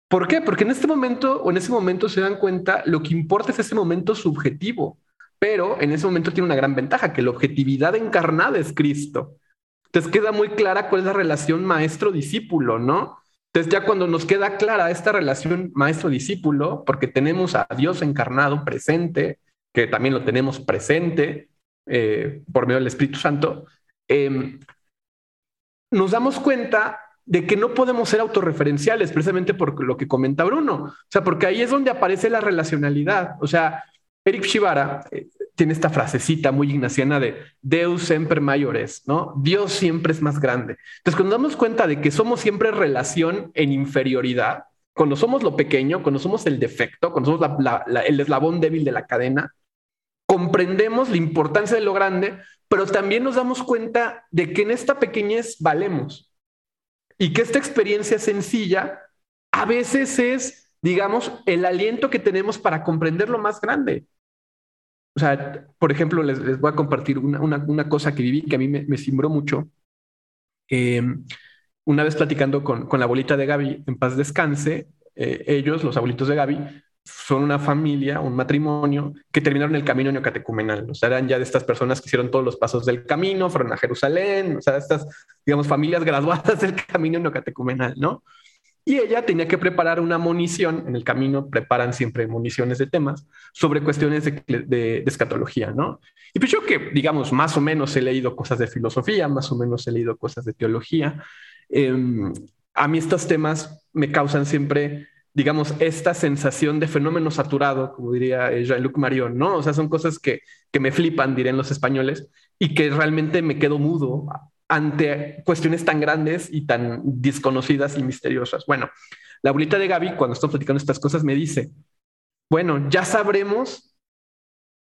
¿Por qué? Porque en este momento o en ese momento se dan cuenta lo que importa es ese momento subjetivo, pero en ese momento tiene una gran ventaja, que la objetividad encarnada es Cristo. Entonces queda muy clara cuál es la relación maestro-discípulo, ¿no? Entonces ya cuando nos queda clara esta relación maestro-discípulo, porque tenemos a Dios encarnado presente, que también lo tenemos presente eh, por medio del Espíritu Santo, eh, nos damos cuenta de que no podemos ser autorreferenciales, precisamente por lo que comenta Bruno. O sea, porque ahí es donde aparece la relacionalidad. O sea, Eric Shibara eh, tiene esta frasecita muy ignaciana de Deus semper mayores, ¿no? Dios siempre es más grande. Entonces, cuando damos cuenta de que somos siempre relación en inferioridad, cuando somos lo pequeño, cuando somos el defecto, cuando somos el eslabón débil de la cadena, comprendemos la importancia de lo grande, pero también nos damos cuenta de que en esta pequeñez valemos y que esta experiencia sencilla a veces es, digamos, el aliento que tenemos para comprender lo más grande. O sea, por ejemplo, les, voy a compartir una, cosa que viví que a mí me, me cimbró mucho. Em, una vez platicando con, con, la abuelita de Gaby, en paz descanse, eh, ellos, los abuelitos de Gaby, son una familia, un matrimonio que terminaron el camino neocatecumenal. O sea, eran ya de estas personas que hicieron todos los pasos del camino, fueron a Jerusalén, o sea, estas, digamos, familias graduadas del camino neocatecumenal, ¿no? Y ella tenía que preparar una munición, en el camino preparan siempre municiones de temas, sobre cuestiones de, de, escatología, ¿no? Y pues yo que, digamos, más o menos he leído cosas de filosofía, más o menos he leído cosas de teología, em, a mí estos temas me causan siempre digamos, esta sensación de fenómeno saturado, como diría eh, Jean-Luc Marion, ¿no? O sea, son cosas que, que me flipan, dirían los españoles, y que realmente me quedo mudo ante cuestiones tan grandes y tan desconocidas y misteriosas. Bueno, la abuelita de Gaby, cuando estoy platicando estas cosas, me dice, bueno, ya sabremos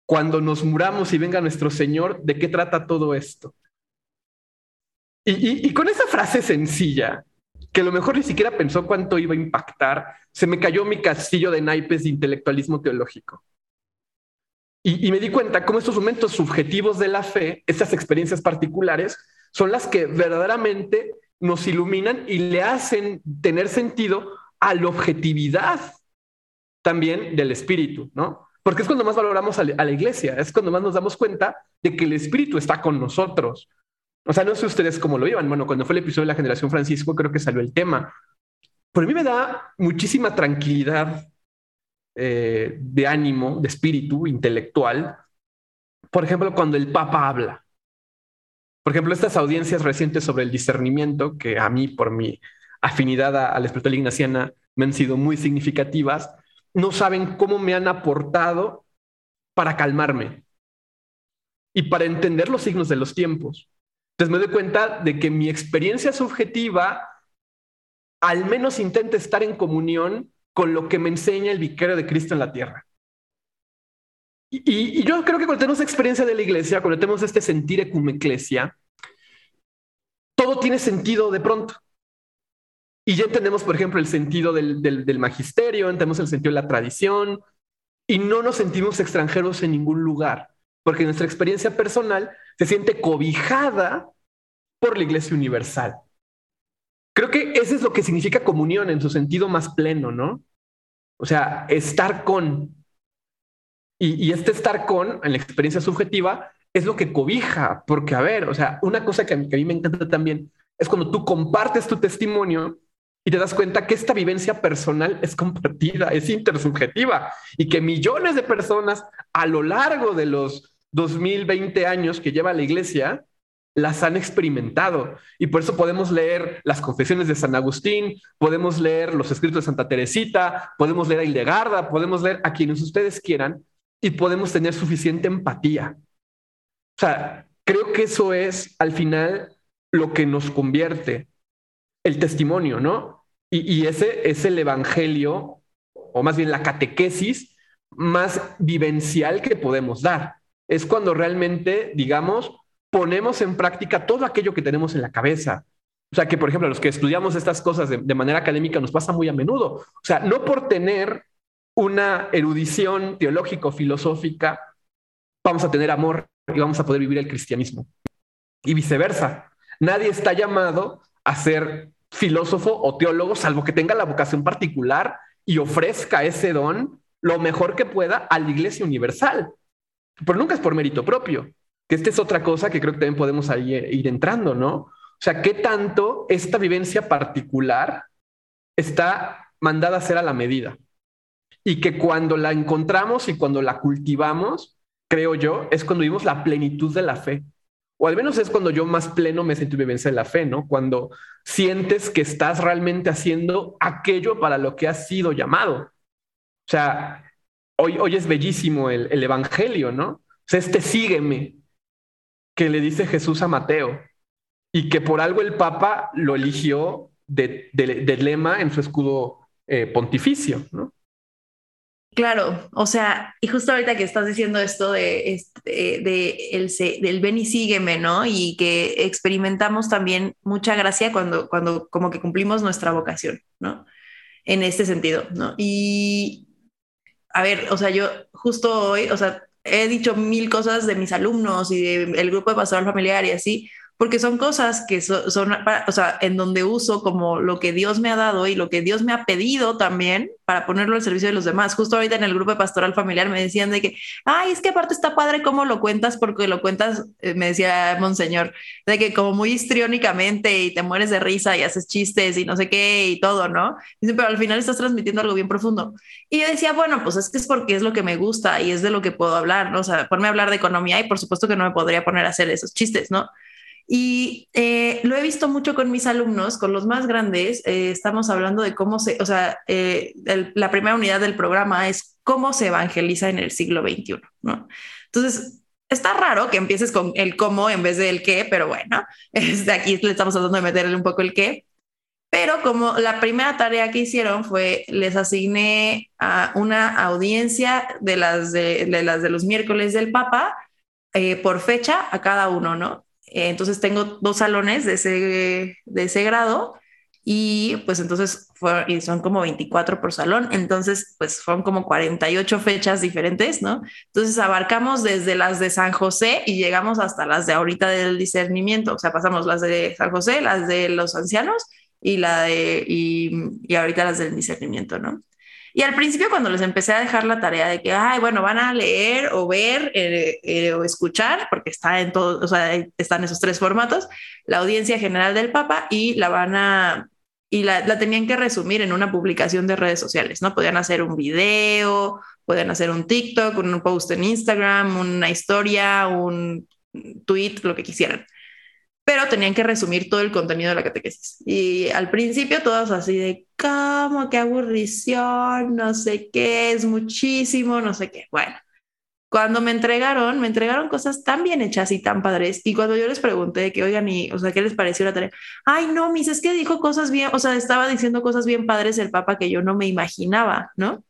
cuando nos muramos y venga nuestro Señor de qué trata todo esto. Y, y con esa frase sencilla, que a lo mejor ni siquiera pensó cuánto iba a impactar, se me cayó mi castillo de naipes de intelectualismo teológico. Y, me di cuenta cómo estos momentos subjetivos de la fe, estas experiencias particulares, son las que verdaderamente nos iluminan y le hacen tener sentido a la objetividad también del espíritu, ¿no? Porque es cuando más valoramos a la iglesia, es cuando más nos damos cuenta de que el espíritu está con nosotros, o sea, no sé ustedes cómo lo iban. Bueno, cuando fue el episodio de la generación Francisco, creo que salió el tema. A mí me da muchísima tranquilidad eh, de ánimo, de espíritu intelectual. Por ejemplo, cuando el Papa habla. Por ejemplo, estas audiencias recientes sobre el discernimiento, que a mí, por mi afinidad a, la espiritual ignaciana, me han sido muy significativas, no saben cómo me han aportado para calmarme y para entender los signos de los tiempos. Entonces me doy cuenta de que mi experiencia subjetiva al menos intenta estar en comunión con lo que me enseña el vicario de Cristo en la tierra. Y, yo creo que cuando tenemos experiencia de la iglesia, cuando tenemos este sentir ecumeclesia, todo tiene sentido de pronto. Y ya entendemos, por ejemplo, el sentido del, del, magisterio, entendemos el sentido de la tradición y no nos sentimos extranjeros en ningún lugar, porque nuestra experiencia personal se siente cobijada por la Iglesia Universal. Creo que eso es lo que significa comunión en su sentido más pleno, ¿no? O sea, estar con. Y, este estar con, en la experiencia subjetiva, es lo que cobija, porque, a ver, o sea, una cosa que a mí me encanta también es cuando tú compartes tu testimonio y te das cuenta que esta vivencia personal es compartida, es intersubjetiva y que millones de personas a lo largo de los 2020 años que lleva la iglesia las han experimentado. Y por eso podemos leer las confesiones de San Agustín, podemos leer los escritos de Santa Teresita, podemos leer a Hildegarda, podemos leer a quienes ustedes quieran y podemos tener suficiente empatía. O sea, creo que eso es al final lo que nos convierte, el testimonio, ¿no? Y, y ese es el evangelio, o más bien la catequesis más vivencial que podemos dar. Es cuando realmente, digamos, ponemos en práctica todo aquello que tenemos en la cabeza. O sea, que por ejemplo, los que estudiamos estas cosas de, manera académica nos pasa muy a menudo. O sea, no por tener una erudición teológico-filosófica vamos a tener amor y vamos a poder vivir el cristianismo. Y viceversa. Nadie está llamado a ser filósofo o teólogo, salvo que tenga la vocación particular y ofrezca ese don lo mejor que pueda a la iglesia universal. Pero nunca es por mérito propio que esta es otra cosa que creo que también podemos eh, ir entrando, ¿no? O sea, ¿qué tanto esta vivencia particular está mandada a ser a la medida? Y que cuando la encontramos y cuando la cultivamos, creo yo, es cuando vivimos la plenitud de la fe. O al menos es cuando yo más pleno me siento vivencia de la fe, ¿no? Cuando sientes que estás realmente haciendo aquello para lo que has sido llamado. O sea, hoy, hoy es bellísimo el, el Evangelio, ¿no? O sea, este sígueme, que le dice Jesús a Mateo y que por algo el Papa lo eligió de, lema en su escudo eh, pontificio, ¿no? Claro, o sea, y justo ahorita que estás diciendo esto de, este, de, el, del ven y sígueme, ¿no? Y que experimentamos también mucha gracia cuando, cuando como que cumplimos nuestra vocación, ¿no? En este sentido, ¿no? Y, a ver, o sea, yo justo hoy, o sea, he dicho mil cosas de mis alumnos y del grupo de pastoral familiar y así, porque son cosas que son, o sea, en donde uso como lo que Dios me ha dado y lo que Dios me ha pedido también para ponerlo al servicio de los demás. Justo ahorita en el grupo de pastoral familiar me decían de que, ay, es que aparte está padre cómo lo cuentas, porque lo cuentas, eh, me decía Monseñor, de que como muy histriónicamente y te mueres de risa y haces chistes y no sé qué y todo, ¿no? Pero al final estás transmitiendo algo bien profundo. Y yo decía, bueno, pues es que es porque es lo que me gusta y es de lo que puedo hablar, ¿no? O sea, ponme a hablar de economía y por supuesto que no me podría poner a hacer esos chistes, ¿no? Y eh, lo he visto mucho con mis alumnos, con los más grandes. Eh, estamos hablando de cómo se, o sea, eh, la primera unidad del programa es cómo se evangeliza en el siglo XXI, ¿no? Entonces, está raro que empieces con el cómo en vez del qué, pero bueno, desde aquí le estamos tratando de meterle un poco el qué. Pero como la primera tarea que hicieron fue, les asigné a una audiencia de las de, las de los miércoles del Papa por fecha a cada uno, ¿no? Eh, entonces tengo dos salones de ese, de ese grado y pues entonces y son como 24 por salón, entonces pues fueron como 48 fechas diferentes, ¿no? Entonces abarcamos desde las de San José y llegamos hasta las de ahorita del discernimiento, o sea, pasamos las de San José, las de los ancianos y la de y, y ahorita las del discernimiento, ¿no? Y al principio cuando les empecé a dejar la tarea de que, ay, bueno, van a leer o ver eh, eh, o escuchar, porque está en todo, o sea, están esos tres formatos, la audiencia general del Papa y la van a, y la, la, tenían que resumir en una publicación de redes sociales, ¿no? Podían hacer un video, podían hacer un TikTok, un post en Instagram, una historia, un tweet, lo que quisieran pero tenían que resumir todo el contenido de la catequesis. Y al principio todos así de, ¿cómo? ¿Qué aburrición? No sé qué, es muchísimo, no sé qué. Bueno, cuando me entregaron, me entregaron cosas tan bien hechas y tan padres. Y cuando yo les pregunté que, oigan, y, o sea, ¿qué les pareció la tarea? Ay, no, mis, es que dijo cosas bien, o sea, estaba diciendo cosas bien padres el Papa que yo no me imaginaba, ¿no?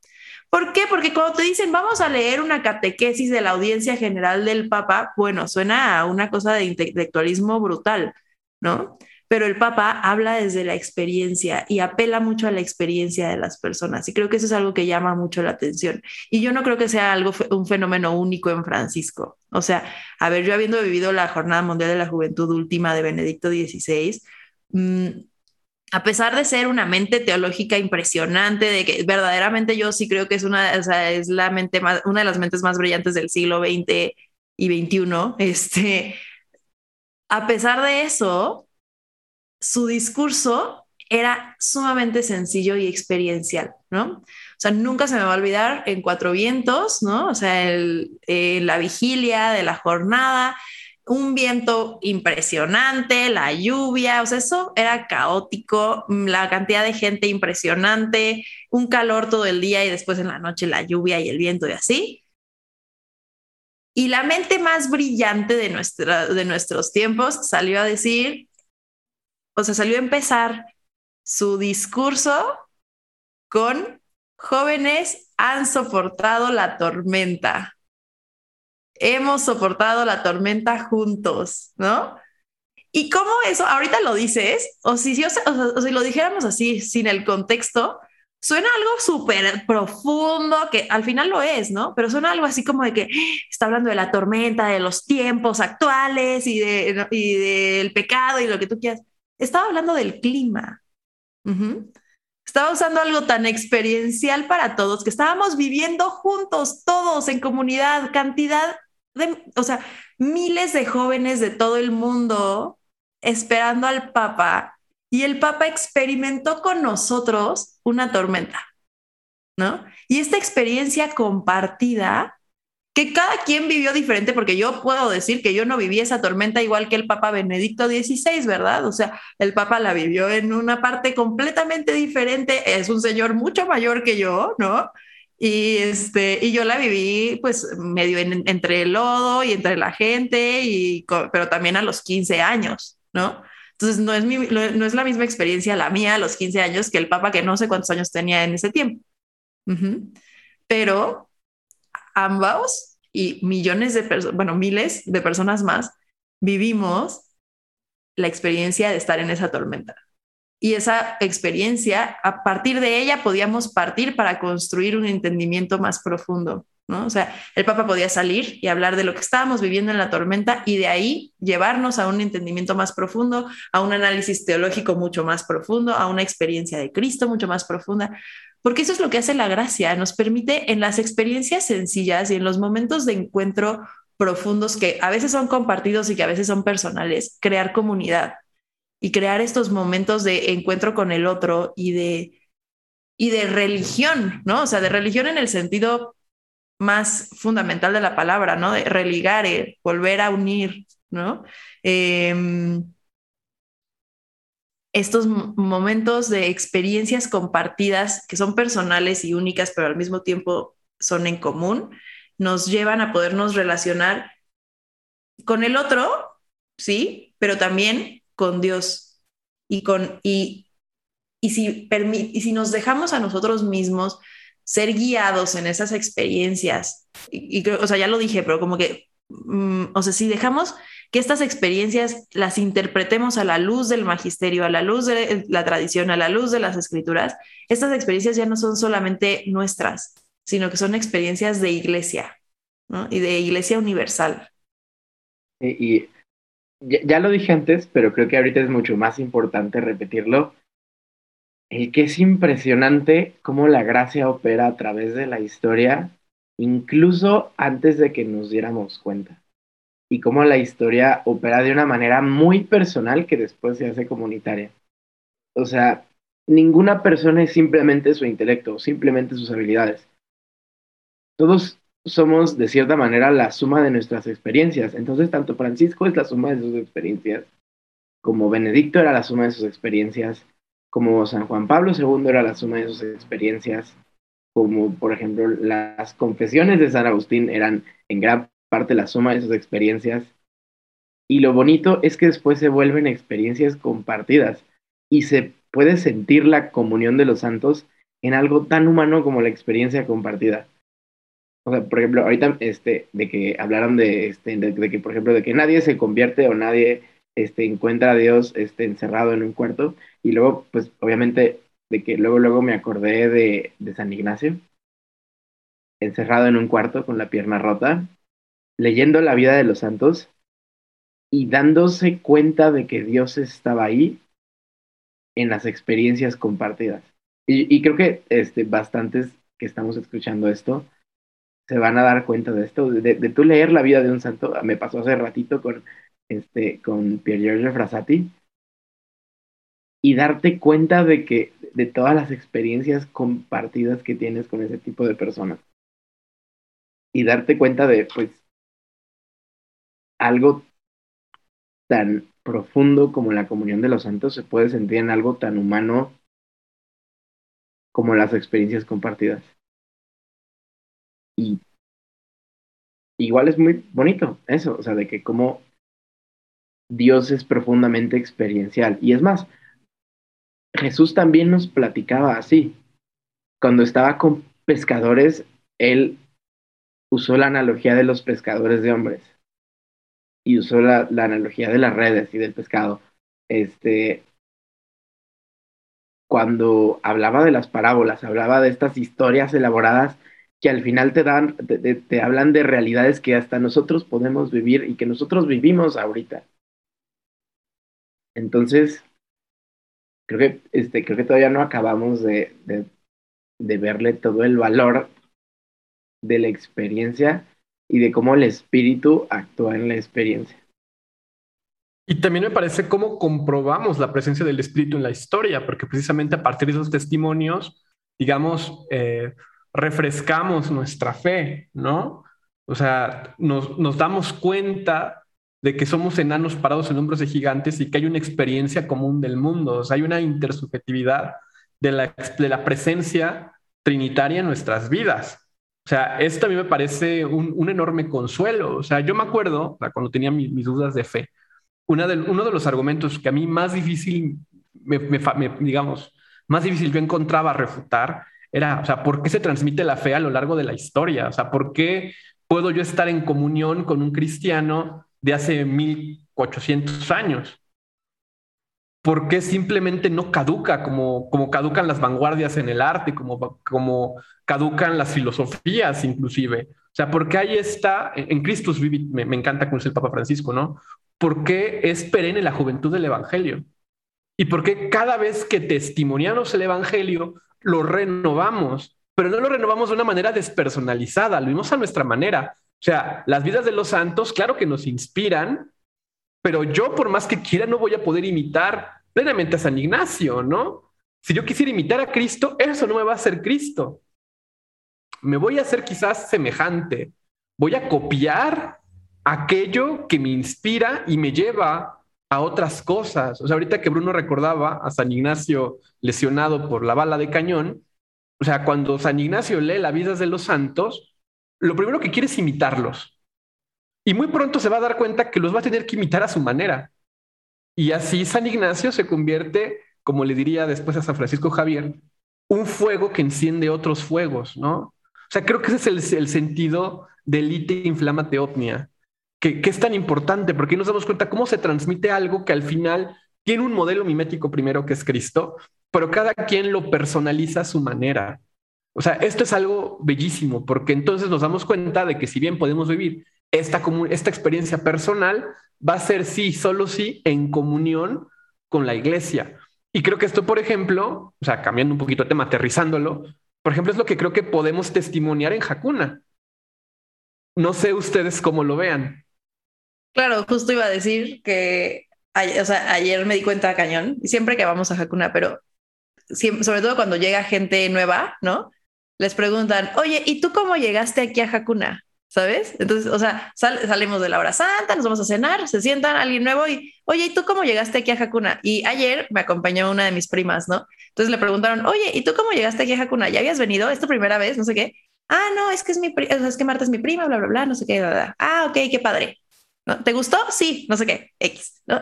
¿Por qué? Porque cuando te dicen vamos a leer una catequesis de la audiencia general del Papa, bueno, suena a una cosa de intelectualismo brutal, ¿no? pero el Papa habla desde la experiencia y apela mucho a la experiencia de las personas. Y creo que eso es algo que llama mucho la atención. Y yo no creo que sea algo, un fenómeno único en Francisco. O sea, a ver, yo habiendo vivido la Jornada Mundial de la Juventud última de Benedicto XVI, mmm, a pesar de ser una mente teológica impresionante, de que verdaderamente yo sí creo que es una, o sea, es la mente más, una de las mentes más brillantes del siglo XX y XXI, este, a pesar de eso, su discurso era sumamente sencillo y experiencial, ¿no? O sea, nunca se me va a olvidar en Cuatro Vientos, ¿no? O sea, eh, la vigilia de la jornada, un viento impresionante, la lluvia, o sea, eso era caótico, mm, la cantidad de gente impresionante, un calor todo el día y después en la noche la lluvia y el viento y así. Y la mente más brillante de, nuestra, de nuestros tiempos salió a decir, o sea, salió a empezar su discurso con jóvenes han soportado la tormenta hemos soportado la tormenta juntos, ¿no? Y cómo eso, ahorita lo dices, o si, lo dijéramos así, sin el contexto, suena algo súper profundo, que al final lo es, ¿no? Pero suena algo así como de que está hablando de la tormenta, de los tiempos actuales y del pecado y lo que tú quieras. Estaba hablando del clima. Estaba usando algo tan experiencial para todos, que estábamos viviendo juntos, todos en comunidad, cantidad o sea, miles de jóvenes de todo el mundo esperando al Papa y el Papa experimentó con nosotros una tormenta, ¿no? Y esta experiencia compartida, que cada quien vivió diferente, porque yo puedo decir que yo no viví esa tormenta igual que el Papa Benedicto XVI, ¿verdad? O sea, el Papa la vivió en una parte completamente diferente, es un señor mucho mayor que yo, ¿no? Y, este, y yo la viví pues medio entre el lodo y entre la gente, y, pero también a los 15 años, ¿no? Entonces no es, no es la misma experiencia la mía a los 15 años que el Papa que no sé cuántos años tenía en ese tiempo. Pero ambos y millones de personas, bueno, miles de personas más, vivimos la experiencia de estar en esa tormenta y esa experiencia, a partir de ella podíamos partir para construir un entendimiento más profundo. ¿no? O sea, el Papa podía salir y hablar de lo que estábamos viviendo en la tormenta y de ahí llevarnos a un entendimiento más profundo, a un análisis teológico mucho más profundo, a una experiencia de Cristo mucho más profunda, porque eso es lo que hace la gracia, nos permite en las experiencias sencillas y en los momentos de encuentro profundos que a veces son compartidos y que a veces son personales, crear comunidad, y crear estos momentos de encuentro con el otro y de, y de religión, ¿no? O sea, de religión en el sentido más fundamental de la palabra, ¿no? De religar, eh, volver a unir, ¿no? Em, estos momentos de experiencias compartidas que son personales y únicas, pero al mismo tiempo son en común, nos llevan a podernos relacionar con el otro, sí, pero también con Dios y con y, y si y si nos dejamos a nosotros mismos ser guiados en esas experiencias y, o sea ya lo dije pero como que mm, o sea si dejamos que estas experiencias las interpretemos a la luz del magisterio, a la luz de la tradición, a la luz de las escrituras, estas experiencias ya no son solamente nuestras, sino que son experiencias de iglesia y de iglesia universal. Y, ya, lo dije antes, pero creo que ahorita es mucho más importante repetirlo. El que es impresionante cómo la gracia opera a través de la historia, incluso antes de que nos diéramos cuenta. Y cómo la historia opera de una manera muy personal que después se hace comunitaria. O sea, ninguna persona es simplemente su intelecto, simplemente sus habilidades. Todos somos de cierta manera la suma de nuestras experiencias. Entonces, tanto Francisco es la suma de sus experiencias, como Benedicto era la suma de sus experiencias, como San Juan Pablo II era la suma de sus experiencias, como por ejemplo las confesiones de San Agustín eran en gran parte la suma de sus experiencias. Y lo bonito es que después se vuelven experiencias compartidas y se puede sentir la comunión de los santos en algo tan humano como la experiencia compartida. O sea, por ejemplo, ahorita este, de que hablaron de, este, de, que, por ejemplo, de que nadie se convierte o nadie este, encuentra a Dios este, encerrado en un cuarto. Y luego, pues obviamente, de que luego, luego me acordé de, de San Ignacio, encerrado en un cuarto con la pierna rota, leyendo la vida de los santos y dándose cuenta de que Dios estaba ahí en las experiencias compartidas. Y, creo que este, bastantes que estamos escuchando esto se van a dar cuenta de esto, de, de, tú leer la vida de un santo. Me pasó hace ratito con, este, con Pier Giorgio Frassati y darte cuenta de que de todas las experiencias compartidas que tienes con ese tipo de personas y darte cuenta de pues algo tan profundo como la comunión de los santos se puede sentir en algo tan humano como las experiencias compartidas. Igual es muy bonito eso, o sea, de que como Dios es profundamente experiencial. Y es más, Jesús también nos platicaba así. Cuando estaba con pescadores, él usó la analogía de los pescadores de hombres y usó la, analogía de las redes y del pescado. Este, cuando hablaba de las parábolas, hablaba de estas historias elaboradas que al final te dan, te, hablan de realidades que hasta nosotros podemos vivir y que nosotros vivimos ahorita. Entonces, creo que, este, creo que todavía no acabamos de, de verle todo el valor de la experiencia y de cómo el espíritu actúa en la experiencia. Y también me parece cómo comprobamos la presencia del espíritu en la historia, porque precisamente a partir de esos testimonios, digamos, eh, refrescamos nuestra fe, ¿no? O sea, nos, nos damos cuenta de que somos enanos parados en hombros de gigantes y que hay una experiencia común del mundo, o sea, hay una intersubjetividad de la, de la presencia trinitaria en nuestras vidas. O sea, esto a mí me parece un, enorme consuelo. O sea, yo me acuerdo, cuando tenía mis, dudas de fe, una de, uno de los argumentos que a mí más difícil, me, digamos, más difícil yo encontraba refutar era, o sea, ¿por qué se transmite la fe a lo largo de la historia? O sea, ¿por qué puedo yo estar en comunión con un cristiano de hace 1800 años? ¿Por qué simplemente no caduca como, como caducan las vanguardias en el arte, como, como caducan las filosofías inclusive? O sea, ¿por qué ahí está, en Christus me, me encanta como el Papa Francisco, ¿no? ¿Por qué es perenne la juventud del Evangelio? ¿Y por qué cada vez que testimoniamos el Evangelio lo renovamos? Pero no lo renovamos de una manera despersonalizada, lo vimos a nuestra manera. O sea, las vidas de los santos, claro que nos inspiran, pero yo por más que quiera no voy a poder imitar plenamente a San Ignacio, ¿no? Si yo quisiera imitar a Cristo, eso no me va a hacer Cristo. Me voy a hacer quizás semejante. Voy a copiar aquello que me inspira y me lleva a otras cosas. O sea, ahorita que Bruno recordaba a San Ignacio lesionado por la bala de cañón, o sea, cuando San Ignacio lee las vidas de los santos, lo primero que quiere es imitarlos. Y muy pronto se va a dar cuenta que los va a tener que imitar a su manera. Y así San Ignacio se convierte, como le diría después a San Francisco Javier, un fuego que enciende otros fuegos, ¿no? O sea, creo que ese es el, sentido del ite inflamate omnia, que, es tan importante porque nos damos cuenta cómo se transmite algo que al final tiene un modelo mimético primero que es Cristo, pero cada quien lo personaliza a su manera. O sea, esto es algo bellísimo porque entonces nos damos cuenta de que si bien podemos vivir esta, esta experiencia personal va a ser sí, solo sí, en comunión con la iglesia. Y creo que esto, por ejemplo, o sea, cambiando un poquito de tema, aterrizándolo, por ejemplo, es lo que creo que podemos testimoniar en Hakuna. No sé ustedes cómo lo vean. Claro, justo iba a decir que ayer me di cuenta cañón, siempre que vamos a Hakuna, pero sobre todo cuando llega gente nueva, ¿no? Les preguntan, oye, ¿y tú cómo llegaste aquí a Hakuna? ¿sabes? Entonces, o sea, salimos de la hora santa, nos vamos a cenar, se sientan alguien nuevo y, oye, ¿y tú cómo llegaste aquí a Hakuna? Y ayer me acompañó una de mis primas, ¿no? Entonces le preguntaron, oye, ¿y tú cómo llegaste aquí a Hakuna? ¿Ya habías venido? ¿Es primera vez? No sé qué. Ah, no, es que es mi, es que Marta es mi prima, bla, bla, bla, no sé qué. Ah, ok, qué padre. ¿No? ¿Te gustó? Sí, no sé qué, X, ¿no?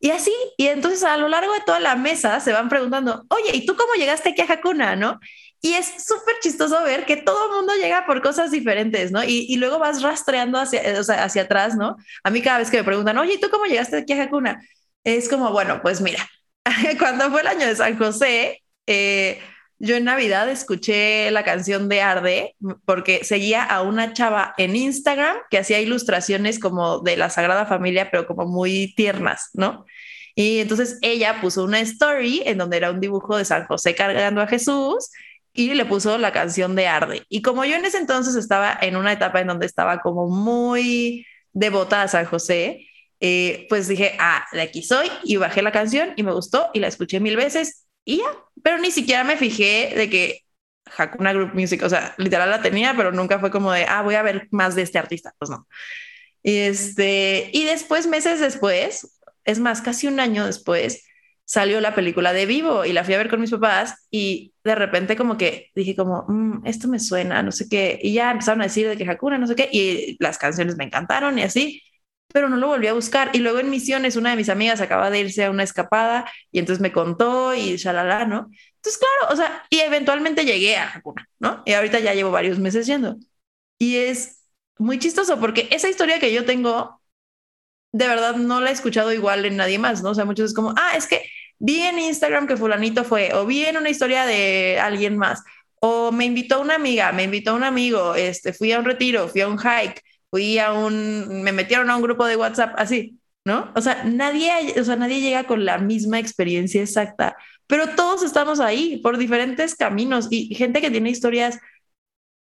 Y así, y entonces a lo largo de toda la mesa se van preguntando, oye, ¿y tú cómo llegaste aquí a Hakuna? ¿No? Y es súper chistoso ver que todo el mundo llega por cosas diferentes, ¿no? Y, y luego vas rastreando hacia, o sea, hacia atrás, ¿no? A mí cada vez que me preguntan, oye, ¿tú cómo llegaste aquí a Hakuna? Es como, bueno, pues mira, cuando fue el año de San José, eh, yo en Navidad escuché la canción de Arde porque seguía a una chava en Instagram que hacía ilustraciones como de la Sagrada Familia, pero como muy tiernas, ¿no? Y entonces ella puso una story en donde era un dibujo de San José cargando a Jesús y le puso la canción de Arde. Y como yo en ese entonces estaba en una etapa en donde estaba como muy devota a San José, eh, pues dije, ah, de aquí soy y bajé la canción y me gustó y la escuché mil veces y ya, pero ni siquiera me fijé de que Hakuna Group Music, o sea, literal la tenía, pero nunca fue como de, ah, voy a ver más de este artista, pues no. Y, este, y después, meses después, es más, casi un año después, salió la película de Vivo y la fui a ver con mis papás y de repente como que dije como, mm, esto me suena, no sé qué, y ya empezaron a decir de que Hakuna, no sé qué, y las canciones me encantaron y así, pero no lo volví a buscar. Y luego en Misiones, una de mis amigas acaba de irse a una escapada y entonces me contó y shalala, ¿no? Entonces, claro, o sea, y eventualmente llegué a Hakuna, ¿no? Y ahorita ya llevo varios meses yendo. Y es muy chistoso porque esa historia que yo tengo, de verdad no la he escuchado igual en nadie más, ¿no? O sea, muchos es como, ah, es que vi en Instagram que fulanito fue, o vi en una historia de alguien más, o me invitó una amiga, me invitó un amigo, este, fui a un retiro, fui a un hike, fui a un, me metieron a un grupo de WhatsApp, así, ¿no? O sea, nadie, o sea, nadie llega con la misma experiencia exacta, pero todos estamos ahí por diferentes caminos y gente que tiene historias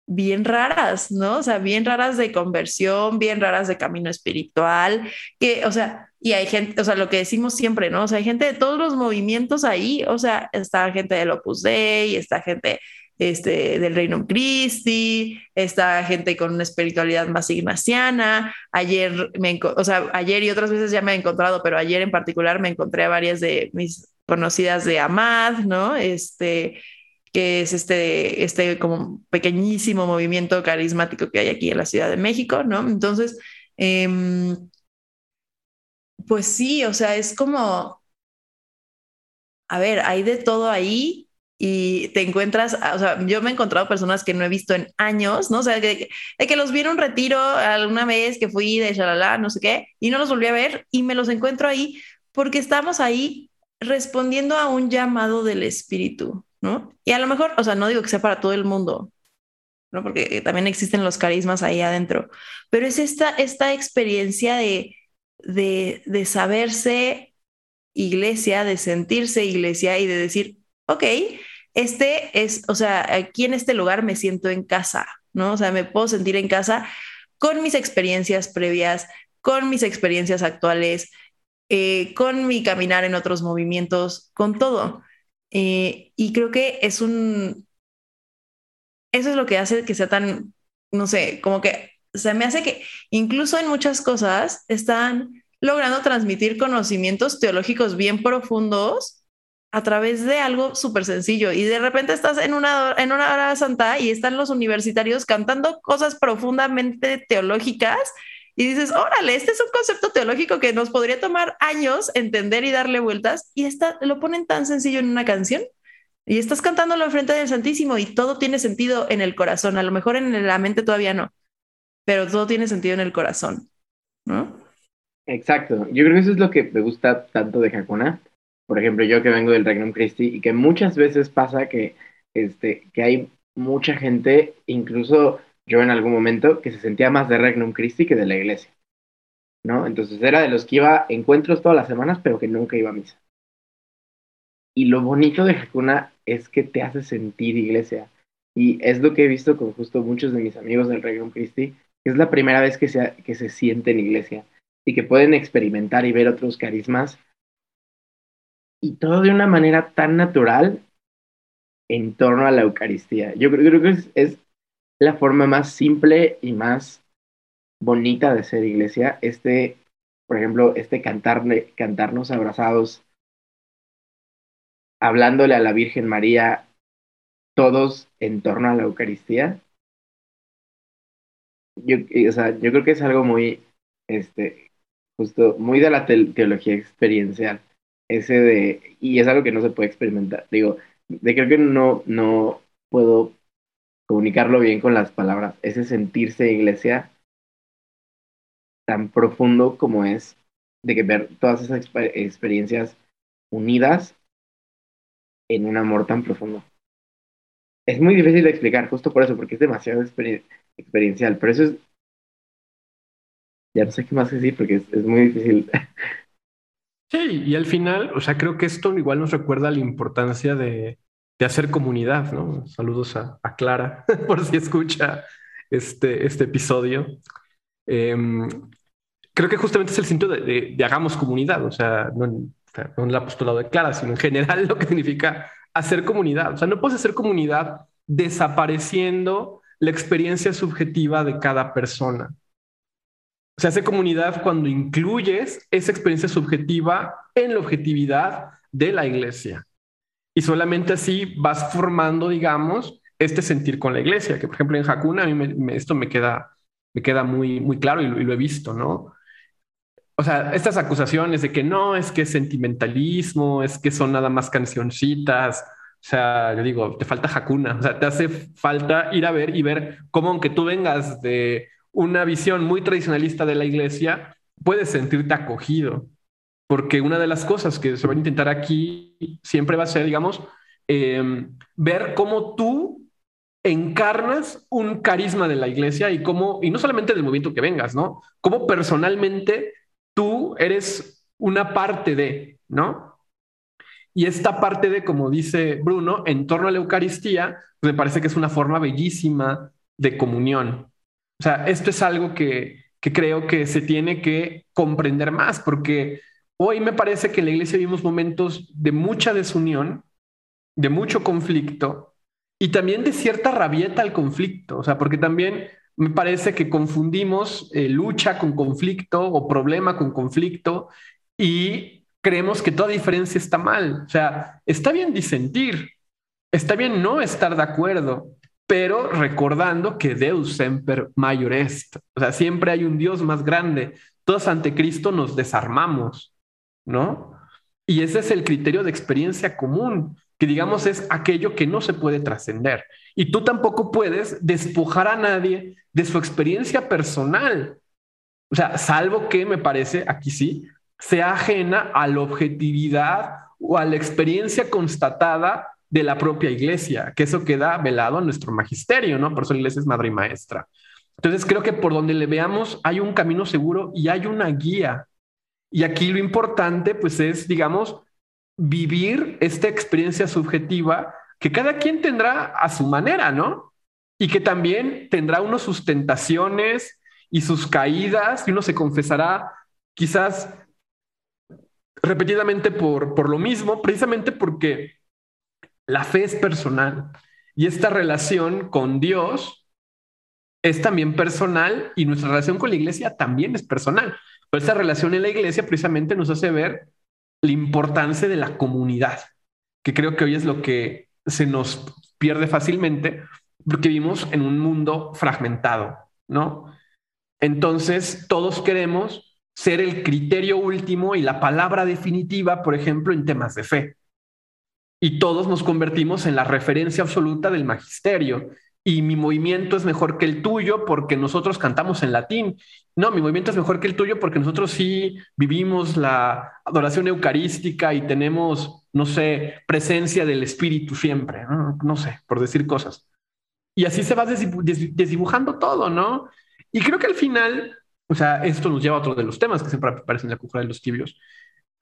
bien raras, ¿no? O sea, bien raras de conversión, bien raras de camino espiritual, que, o sea, y hay gente, o sea, lo que decimos siempre, ¿no? O sea, hay gente de todos los movimientos ahí, o sea, está gente del Opus Dei, está gente este, del Reino Christi, esta gente con una espiritualidad más ignaciana. Ayer, me, o sea, ayer y otras veces ya me he encontrado, pero ayer en particular me encontré a varias de mis conocidas de Amad, ¿no? Este, que es este, este como pequeñísimo movimiento carismático que hay aquí en la Ciudad de México, ¿no? Entonces, em, pues sí, o sea, es como, a ver, hay de todo ahí y te encuentras, o sea, yo me he encontrado personas que no he visto en años, ¿no? O sea, de, que los vi en un retiro alguna vez que fui de shalala, no sé qué, y no los volví a ver y me los encuentro ahí porque estamos ahí respondiendo a un llamado del espíritu, ¿no? Y a lo mejor, o sea, no digo que sea para todo el mundo, ¿no? Porque también existen los carismas ahí adentro, pero es esta, esta experiencia de, de, de saberse iglesia, de sentirse iglesia y de decir, ok, este es, o sea, aquí en este lugar me siento en casa, ¿no? O sea, me puedo sentir en casa con mis experiencias previas, con mis experiencias actuales, eh, con mi caminar en otros movimientos, con todo. Eh, y creo que es un, eso es lo que hace que sea tan, no sé, como que se me hace que incluso en muchas cosas están logrando transmitir conocimientos teológicos bien profundos a través de algo súper sencillo. Y de repente estás en una, en una hora santa y están los universitarios cantando cosas profundamente teológicas y dices, órale, este es un concepto teológico que nos podría tomar años entender y darle vueltas y está, lo ponen tan sencillo en una canción y estás cantándolo frente del Santísimo y todo tiene sentido en el corazón, a lo mejor en la mente todavía no, pero todo tiene sentido en el corazón. Exacto, yo creo que eso es lo que me gusta tanto de Hakuna, por ejemplo, yo que vengo del Regnum Christi y que muchas veces pasa que, este, que hay mucha gente, incluso yo en algún momento, que se sentía más de Regnum Christi que de la iglesia, ¿no? Entonces era de los que iba a encuentros todas las semanas, pero que nunca iba a misa. Y lo bonito de Hakuna es que te hace sentir iglesia. Y es lo que he visto con justo muchos de mis amigos del Regnum Christi, es la primera vez que se, que se sienten iglesia y que pueden experimentar y ver otros carismas y todo de una manera tan natural en torno a la Eucaristía. Yo creo, que es, la forma más simple y más bonita de ser iglesia. Este, por ejemplo, este cantarle, cantarnos abrazados, hablándole a la Virgen María, todos en torno a la Eucaristía. Yo, o sea, yo creo que es algo muy, este, justo, muy de la teología experiencial ese de, y es algo que no se puede experimentar, digo, creo que no, no, puedo comunicarlo bien con las palabras, ese sentirse iglesia tan profundo como es de que ver todas esas experiencias unidas en un amor tan profundo. Es muy difícil de explicar, justo por eso, porque es demasiado experiencial, pero eso es... Ya no sé qué más decir porque es muy difícil. Sí, y al final, o sea, creo que esto igual nos recuerda la importancia de, de hacer comunidad, ¿no? Saludos a, a Clara, por si escucha este, este episodio. Em, creo que justamente es el sentido de, de, hagamos comunidad, o sea, no en, no en el apostolado de Clara, sino en general lo que significa hacer comunidad. O sea, no puedes hacer comunidad desapareciendo la experiencia subjetiva de cada persona. Se hace comunidad cuando incluyes esa experiencia subjetiva en la objetividad de la iglesia. Y solamente así vas formando, digamos, este sentir con la iglesia, que por ejemplo en Hakuna a mí esto me queda, me queda muy, muy claro y lo, y lo he visto, ¿no? o sea, estas acusaciones de que no, es que es sentimentalismo, es que son nada más cancioncitas. O sea, yo digo, te falta jacuna, o sea, te hace falta ir a ver y ver cómo aunque tú vengas de una visión muy tradicionalista de la iglesia, puedes sentirte acogido. Porque una de las cosas que se va a intentar aquí siempre va a ser, digamos, eh, ver cómo tú encarnas un carisma de la iglesia y cómo, y no solamente del movimiento que vengas, ¿no? Cómo personalmente tú eres una parte de, ¿no? Y esta parte de, como dice Bruno, en torno a la Eucaristía, pues me parece que es una forma bellísima de comunión. O sea, esto es algo que, que creo que se tiene que comprender más, porque hoy me parece que en la iglesia vivimos momentos de mucha desunión, de mucho conflicto y también de cierta rabieta al conflicto. O sea, porque también me parece que confundimos eh, lucha con conflicto o problema con conflicto y creemos que toda diferencia está mal. O sea, está bien disentir, está bien no estar de acuerdo, pero recordando que Deus semper mayor est. O sea, siempre hay un Dios más grande. Todos ante Cristo nos desarmamos, ¿no? Y ese es el criterio de experiencia común que digamos es aquello que no se puede trascender. Y tú tampoco puedes despojar a nadie de su experiencia personal. O sea, salvo que me parece, aquí sí, sea ajena a la objetividad o a la experiencia constatada de la propia iglesia, que eso queda velado a nuestro magisterio, ¿no? Por eso la iglesia es madre y maestra. Entonces creo que por donde le veamos hay un camino seguro y hay una guía. Y aquí lo importante, pues, es, digamos, vivir esta experiencia subjetiva que cada quien tendrá a su manera, ¿no? Y que también tendrá unos sus tentaciones y sus caídas, y uno se confesará quizás repetidamente por, por lo mismo, precisamente porque la fe es personal y esta relación con Dios es también personal y nuestra relación con la iglesia también es personal. Pero esta relación en la iglesia precisamente nos hace ver la importancia de la comunidad, que creo que hoy es lo que se nos pierde fácilmente porque vivimos en un mundo fragmentado, ¿no? Entonces, todos queremos ser el criterio último y la palabra definitiva, por ejemplo, en temas de fe. Y todos nos convertimos en la referencia absoluta del magisterio y mi movimiento es mejor que el tuyo porque nosotros cantamos en latín. No, mi movimiento es mejor que el tuyo porque nosotros sí vivimos la adoración eucarística y tenemos, no sé, presencia del Espíritu siempre, no, sé, por decir cosas. Y así se va desdibujando todo, ¿no? Y creo que al final, o sea, esto nos lleva a otro de los temas que siempre aparecen en la cúpula de los tibios.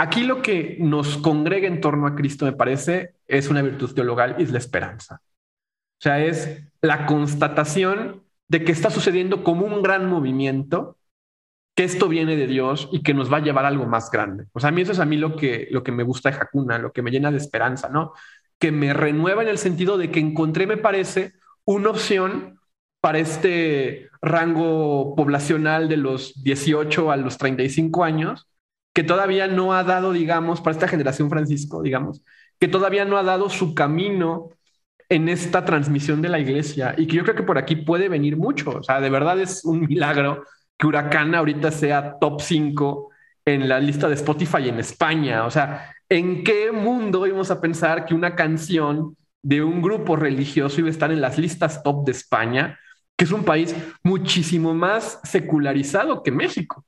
Aquí lo que nos congrega en torno a Cristo, me parece, es una virtud teologal y es la esperanza. O sea, es la constatación de que está sucediendo como un gran movimiento, que esto viene de Dios y que nos va a llevar a algo más grande. O sea, a mí eso es a mí lo que, lo que me gusta de Hakuna, lo que me llena de esperanza, ¿no? Que me renueva en el sentido de que encontré, me parece, una opción para este rango poblacional de los 18 a los 35 años, que todavía no ha dado, digamos, para esta generación Francisco, digamos, que todavía no ha dado su camino en esta transmisión de la iglesia y que yo creo que por aquí puede venir mucho. O sea, de verdad es un milagro que Huracán ahorita sea top 5 en la lista de Spotify en España. O sea, ¿en qué mundo íbamos a pensar que una canción de un grupo religioso iba a estar en las listas top de España, que es un país muchísimo más secularizado que México.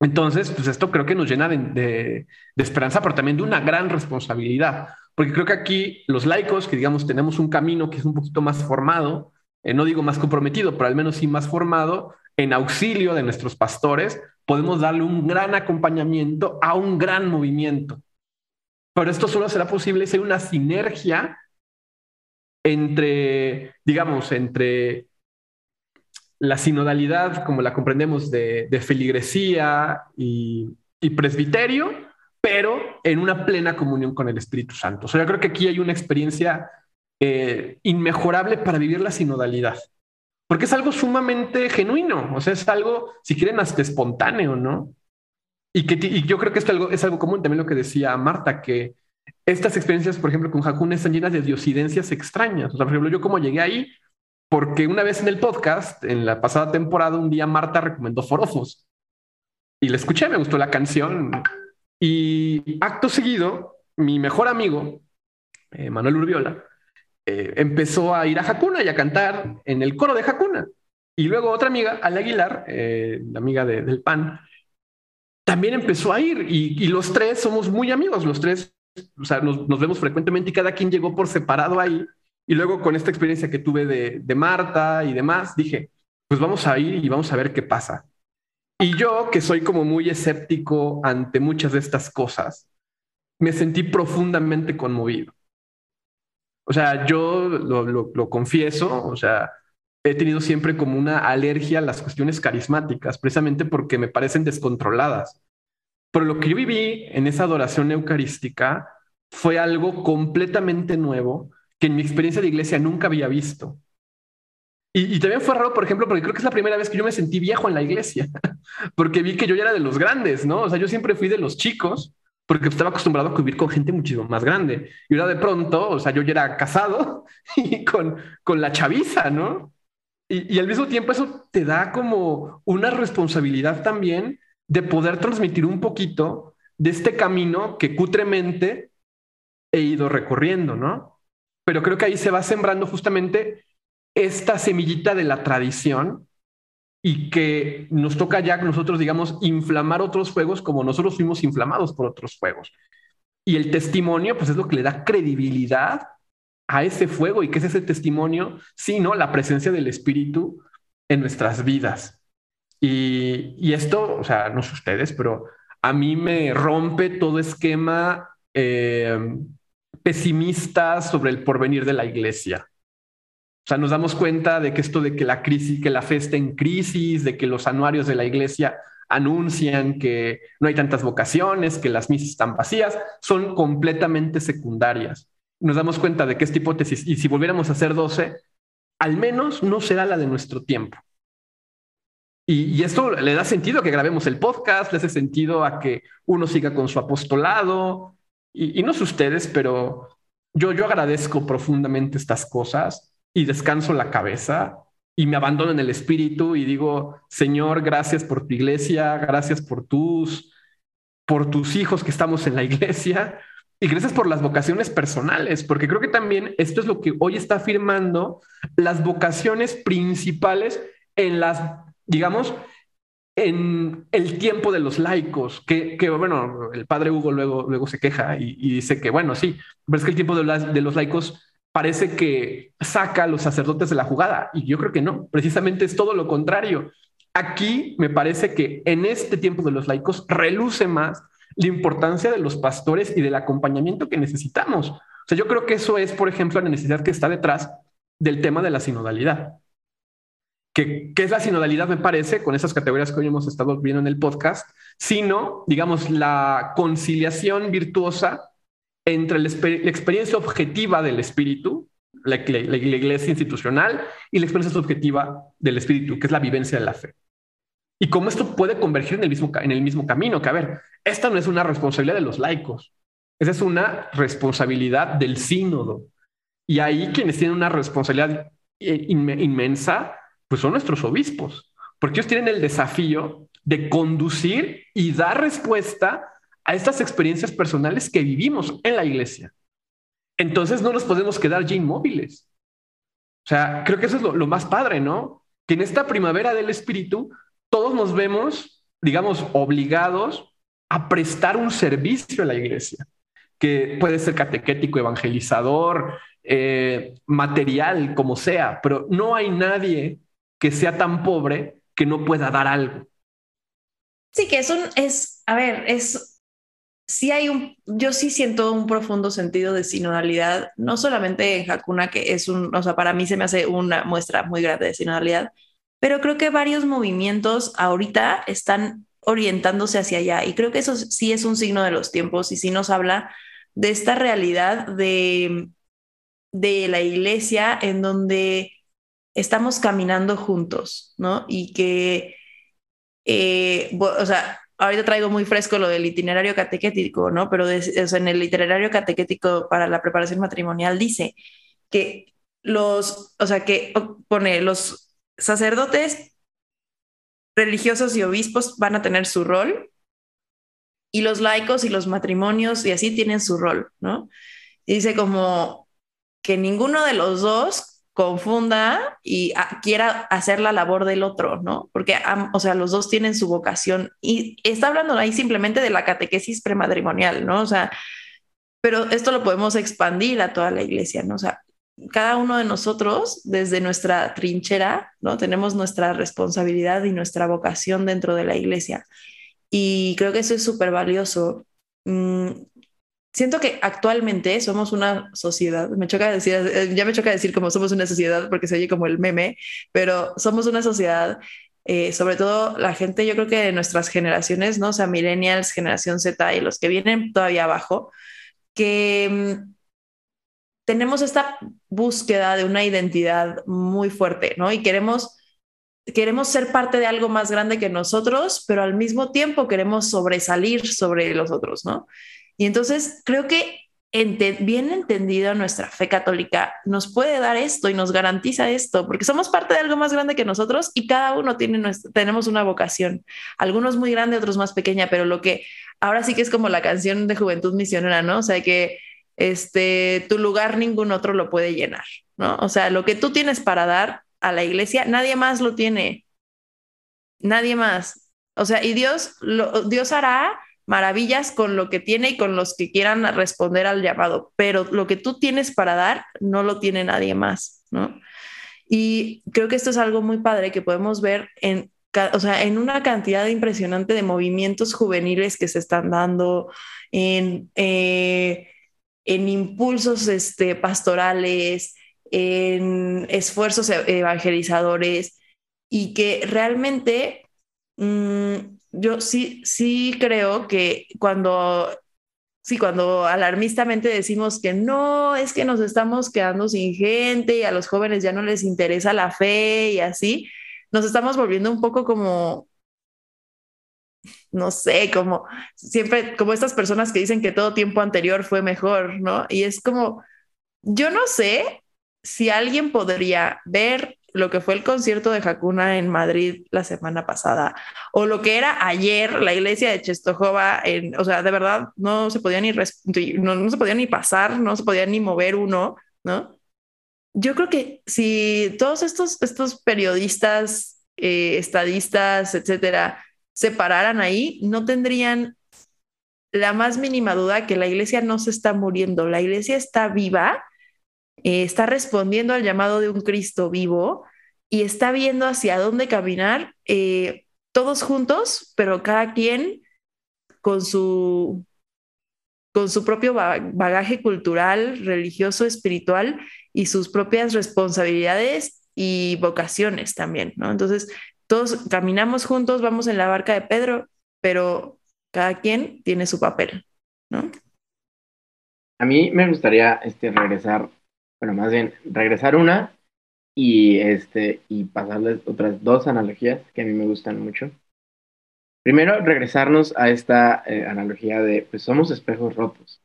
Entonces, pues esto creo que nos llena de, esperanza, pero también de una gran responsabilidad, porque creo que aquí los laicos, que digamos tenemos un camino que es un poquito más formado, eh, no digo más comprometido, pero al menos sí más formado, en auxilio de nuestros pastores, podemos darle un gran acompañamiento a un gran movimiento. Pero esto solo será posible si hay una sinergia entre, digamos, entre la sinodalidad, como la comprendemos, de, feligresía y, presbiterio, pero en una plena comunión con el Espíritu Santo. O sea, yo creo que aquí hay una experiencia eh, inmejorable para vivir la sinodalidad, porque es algo sumamente genuino, o sea, es algo, si quieren, hasta espontáneo, ¿no? Y, que, yo creo que esto es algo, es algo común, también lo que decía Marta, que estas experiencias, por ejemplo, con Hakun están llenas de diosidencias extrañas. O sea, por ejemplo, yo como llegué ahí, porque una vez en el podcast, en la pasada temporada, un día Marta recomendó Forofos y le escuché, me gustó la canción. Y acto seguido, mi mejor amigo, eh, Manuel Urbiola, eh, empezó a ir a Hakuna y a cantar en el coro de Hakuna. Y luego otra amiga, Ale Aguilar, eh, la amiga del PAN, también empezó a ir y, los tres somos muy amigos, los tres, o sea, nos, vemos frecuentemente y cada quien llegó por separado ahí y luego con esta experiencia que tuve de, Marta y demás, dije, pues vamos a ir y vamos a ver qué pasa. Y yo, que soy como muy escéptico ante muchas de estas cosas, me sentí profundamente conmovido. O sea, yo lo, lo, confieso, o sea, he tenido siempre como una alergia a las cuestiones carismáticas, precisamente porque me parecen descontroladas. Pero lo que yo viví en esa adoración eucarística fue algo completamente nuevo que en mi experiencia de iglesia nunca había visto. Y, también fue raro, por ejemplo, porque creo que es la primera vez que yo me sentí viejo en la iglesia, porque vi que yo ya era de los grandes, ¿no? O sea, yo siempre fui de los chicos, porque estaba acostumbrado a convivir con gente muchísimo más grande. Y ahora de pronto, o sea, yo ya era casado y con, con la chaviza, ¿no? Y, y al mismo tiempo eso te da como una responsabilidad también de poder transmitir un poquito de este camino que cutremente he ido recorriendo, ¿no? Pero creo que ahí se va sembrando justamente esta semillita de la tradición y que nos toca ya nosotros, digamos, inflamar otros fuegos como nosotros fuimos inflamados por otros fuegos. Y el testimonio, pues es lo que le da credibilidad a ese fuego y que es ese testimonio, sino la presencia del Espíritu en nuestras vidas. Y, esto, o sea, no sé ustedes, pero a mí me rompe todo esquema eh, pesimistas sobre el porvenir de la iglesia. O sea, nos damos cuenta de que esto de que la crisis, que la fe está en crisis, de que los anuarios de la iglesia anuncian que no hay tantas vocaciones, que las misas están vacías, son completamente secundarias. Nos damos cuenta de que esta hipótesis, y si volviéramos a hacer 12, al menos no será la de nuestro tiempo. Y, y, esto le da sentido a que grabemos el podcast, le hace sentido a que uno siga con su apostolado, y, no sé ustedes, pero yo, yo agradezco profundamente estas cosas y descanso la cabeza y me abandono en el espíritu y digo, Señor, gracias por tu iglesia, gracias por tus, por tus hijos que estamos en la iglesia y gracias por las vocaciones personales, porque creo que también esto es lo que hoy está afirmando las vocaciones principales en las, digamos, en el tiempo de los laicos, que, bueno, el padre Hugo luego, luego se queja y, dice que, bueno, sí, pero es que el tiempo de, de los laicos parece que saca a los sacerdotes de la jugada y yo creo que no, precisamente es todo lo contrario. Aquí me parece que en este tiempo de los laicos reluce más la importancia de los pastores y del acompañamiento que necesitamos. O sea, yo creo que eso es, por ejemplo, la necesidad que está detrás del tema de la sinodalidad que, es la sinodalidad, me parece, con esas categorías que hoy hemos estado viendo en el podcast, sino, digamos, la conciliación virtuosa entre la, experiencia objetiva del espíritu, la, iglesia institucional, y la experiencia subjetiva del espíritu, que es la vivencia de la fe. Y cómo esto puede converger en el mismo, en el mismo camino, que a ver, esta no es una responsabilidad de los laicos, esa es una responsabilidad del sínodo. Y ahí quienes tienen una responsabilidad eh, inmensa pues son nuestros obispos, porque ellos tienen el desafío de conducir y dar respuesta a estas experiencias personales que vivimos en la iglesia. entonces no nos podemos quedar ya inmóviles. O sea, creo que eso es lo, más padre, ¿no? Que en esta primavera del espíritu todos nos vemos, digamos, obligados a prestar un servicio a la iglesia, que puede ser catequético, evangelizador, eh, material, como sea, pero no hay nadie que sea tan pobre que no pueda dar algo. Sí, que es un, es, a ver, es, sí hay un, yo sí siento un profundo sentido de sinodalidad, no solamente en Hakuna, que es un, o sea, para mí se me hace una muestra muy grande de sinodalidad, pero creo que varios movimientos ahorita están orientándose hacia allá y creo que eso sí es un signo de los tiempos y sí nos habla de esta realidad de, de la iglesia en donde estamos caminando juntos, ¿no? Y que, eh, o sea, ahorita traigo muy fresco lo del itinerario catequético, ¿no? Pero en el itinerario catequético para la preparación matrimonial dice que los, o sea, que pone los sacerdotes religiosos y obispos van a tener su rol y los laicos y los matrimonios y así tienen su rol, ¿no? Y dice como que ninguno de los dos confunda y quiera hacer la labor del otro, ¿no? Porque, o sea, los dos tienen su vocación y está hablando ahí simplemente de la catequesis prematrimonial, ¿no? O sea, pero esto lo podemos expandir a toda la iglesia, ¿no? O sea, cada uno de nosotros, desde nuestra trinchera, ¿no? Tenemos nuestra responsabilidad y nuestra vocación dentro de la iglesia. Y creo que eso es súper valioso. Mm, siento que actualmente somos una sociedad, me choca decir, eh, ya me choca decir como somos una sociedad porque se oye como el meme, pero somos una sociedad, eh, sobre todo la gente, yo creo que de nuestras generaciones, ¿no? O sea, millennials, generación Z y los que vienen todavía abajo, que mm, tenemos esta búsqueda de una identidad muy fuerte, ¿no? Y queremos, queremos ser parte de algo más grande que nosotros, pero al mismo tiempo queremos sobresalir sobre los otros, ¿no? Y entonces creo que bien entendida nuestra fe católica nos puede dar esto y nos garantiza esto, porque somos parte de algo más grande que nosotros y cada uno tiene tenemos una vocación, algunos muy grande, otros más pequeña, pero lo que ahora sí que es como la canción de Juventud Misionera, ¿no? O sea, que este, tu lugar ningún otro lo puede llenar, ¿no? O sea, lo que tú tienes para dar a la iglesia, nadie más lo tiene, nadie más. O sea, y Dios, Dios hará maravillas con lo que tiene y con los que quieran responder al llamado, pero lo que tú tienes para dar no lo tiene nadie más, ¿no? Y creo que esto es algo muy padre que podemos ver en, o sea, en una cantidad impresionante de movimientos juveniles que se están dando, en... Eh, en impulsos este, pastorales, en esfuerzos e-, evangelizadores y que realmente mm, yo sí, sí creo que cuando, sí, cuando alarmistamente decimos que no, es que nos estamos quedando sin gente y a los jóvenes ya no les interesa la fe y así, nos estamos volviendo un poco como no sé, como siempre, como estas personas que dicen que todo tiempo anterior fue mejor, ¿no? Y es como, yo no sé si alguien podría ver lo que fue el concierto de Hakuna en Madrid la semana pasada, o lo que era ayer la iglesia de Chestojova, en, o sea, de verdad no se podía ni, no, se podía ni pasar, no se podía ni mover uno, ¿no? Yo creo que si todos estos, estos periodistas, eh, estadistas, etcétera, se pararan ahí, no tendrían la más mínima duda que la iglesia no se está muriendo, la iglesia está viva, eh, está respondiendo al llamado de un Cristo vivo y está viendo hacia dónde caminar, eh, todos juntos, pero cada quien con su, con su propio bagaje cultural, religioso, espiritual y sus propias responsabilidades y vocaciones también, ¿no? Entonces, todos caminamos juntos, vamos en la barca de Pedro, pero cada quien tiene su papel, ¿no? A mí me gustaría este, regresar, bueno, más bien regresar una y, este, y pasarles otras dos analogías que a mí me gustan mucho. Primero, regresarnos a esta eh, analogía de, pues somos espejos rotos.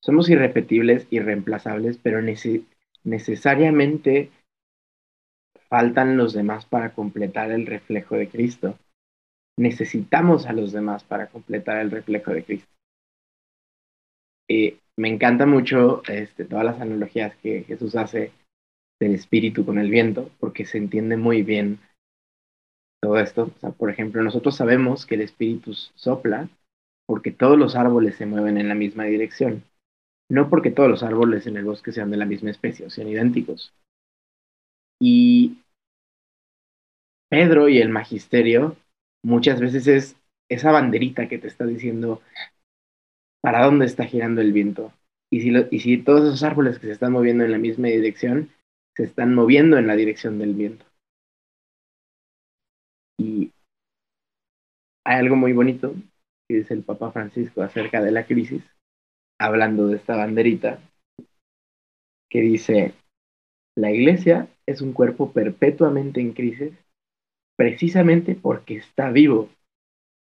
Somos irrepetibles, irreemplazables, pero necesariamente faltan los demás para completar el reflejo de Cristo. Necesitamos a los demás para completar el reflejo de Cristo. Eh, me encanta mucho este, todas las analogías que Jesús hace del espíritu con el viento, porque se entiende muy bien todo esto. O sea, por ejemplo, nosotros sabemos que el espíritu sopla porque todos los árboles se mueven en la misma dirección. No porque todos los árboles en el bosque sean de la misma especie o sean idénticos. Y Pedro y el magisterio muchas veces es esa banderita que te está diciendo para dónde está girando el viento. Y si, todos esos árboles que se están moviendo en la misma dirección, se están moviendo en la dirección del viento. Y hay algo muy bonito que dice el Papa Francisco acerca de la crisis, hablando de esta banderita, que dice, la iglesia es un cuerpo perpetuamente en crisis, precisamente porque está vivo,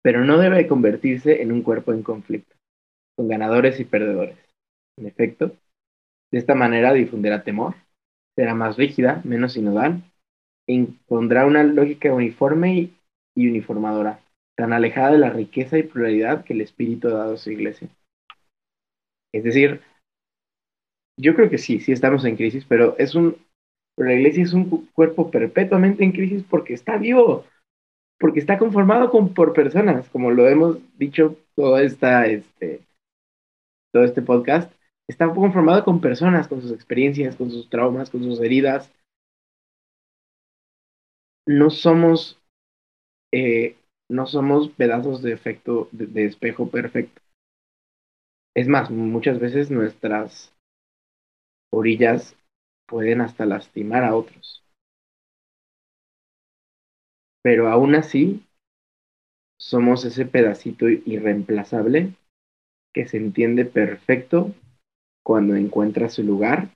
pero no debe convertirse en un cuerpo en conflicto, con ganadores y perdedores. En efecto, de esta manera difundirá temor, será más rígida, menos sinodal, e impondrá una lógica uniforme y uniformadora, tan alejada de la riqueza y pluralidad que el Espíritu ha dado a su iglesia. Es decir, yo creo que sí, sí estamos en crisis, pero es un, la iglesia es un cuerpo perpetuamente en crisis porque está vivo, porque está conformado con, por personas, como lo hemos dicho todo esta, este, todo este podcast, está conformado con personas, con sus experiencias, con sus traumas, con sus heridas. No somos, eh, no somos pedazos de efecto, de espejo perfecto. Es más, muchas veces nuestras orillas pueden hasta lastimar a otros. Pero aún así, somos ese pedacito irreemplazable que se entiende perfecto cuando encuentra su lugar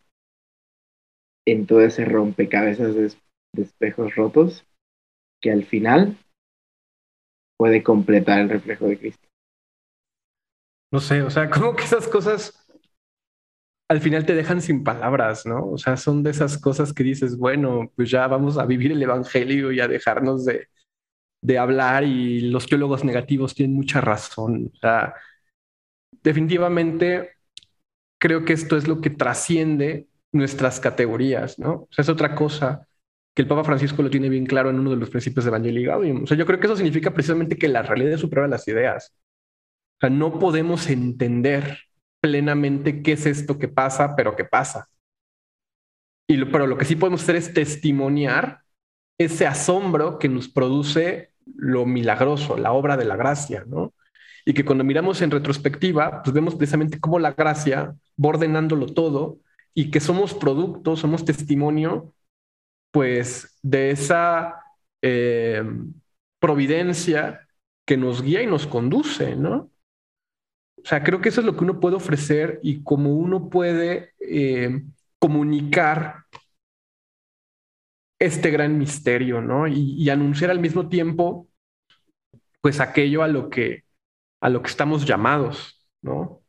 en todo ese rompecabezas de, espejos rotos que al final puede completar el reflejo de Cristo. No sé, o sea, como que esas cosas al final te dejan sin palabras, ¿no? O sea, son de esas cosas que dices, bueno, pues ya vamos a vivir el Evangelio y a dejarnos de, de hablar y los teólogos negativos tienen mucha razón. O sea, definitivamente creo que esto es lo que trasciende nuestras categorías, ¿no? O sea, es otra cosa que el Papa Francisco lo tiene bien claro en uno de los principios de Evangelio Gaudium. O sea, yo creo que eso significa precisamente que la realidad supera las ideas. O sea, no podemos entender plenamente qué es esto que pasa, pero que pasa. Y pero lo que sí podemos hacer es testimoniar ese asombro que nos produce lo milagroso, la obra de la gracia, ¿no? Y que cuando miramos en retrospectiva, pues vemos precisamente cómo la gracia va ordenándolo todo y que somos producto, somos testimonio, pues, de esa eh, providencia que nos guía y nos conduce, ¿no? O sea, creo que eso es lo que uno puede ofrecer y cómo uno puede eh, comunicar este gran misterio, ¿no? Y, anunciar al mismo tiempo, pues aquello a lo que a lo que estamos llamados, ¿no?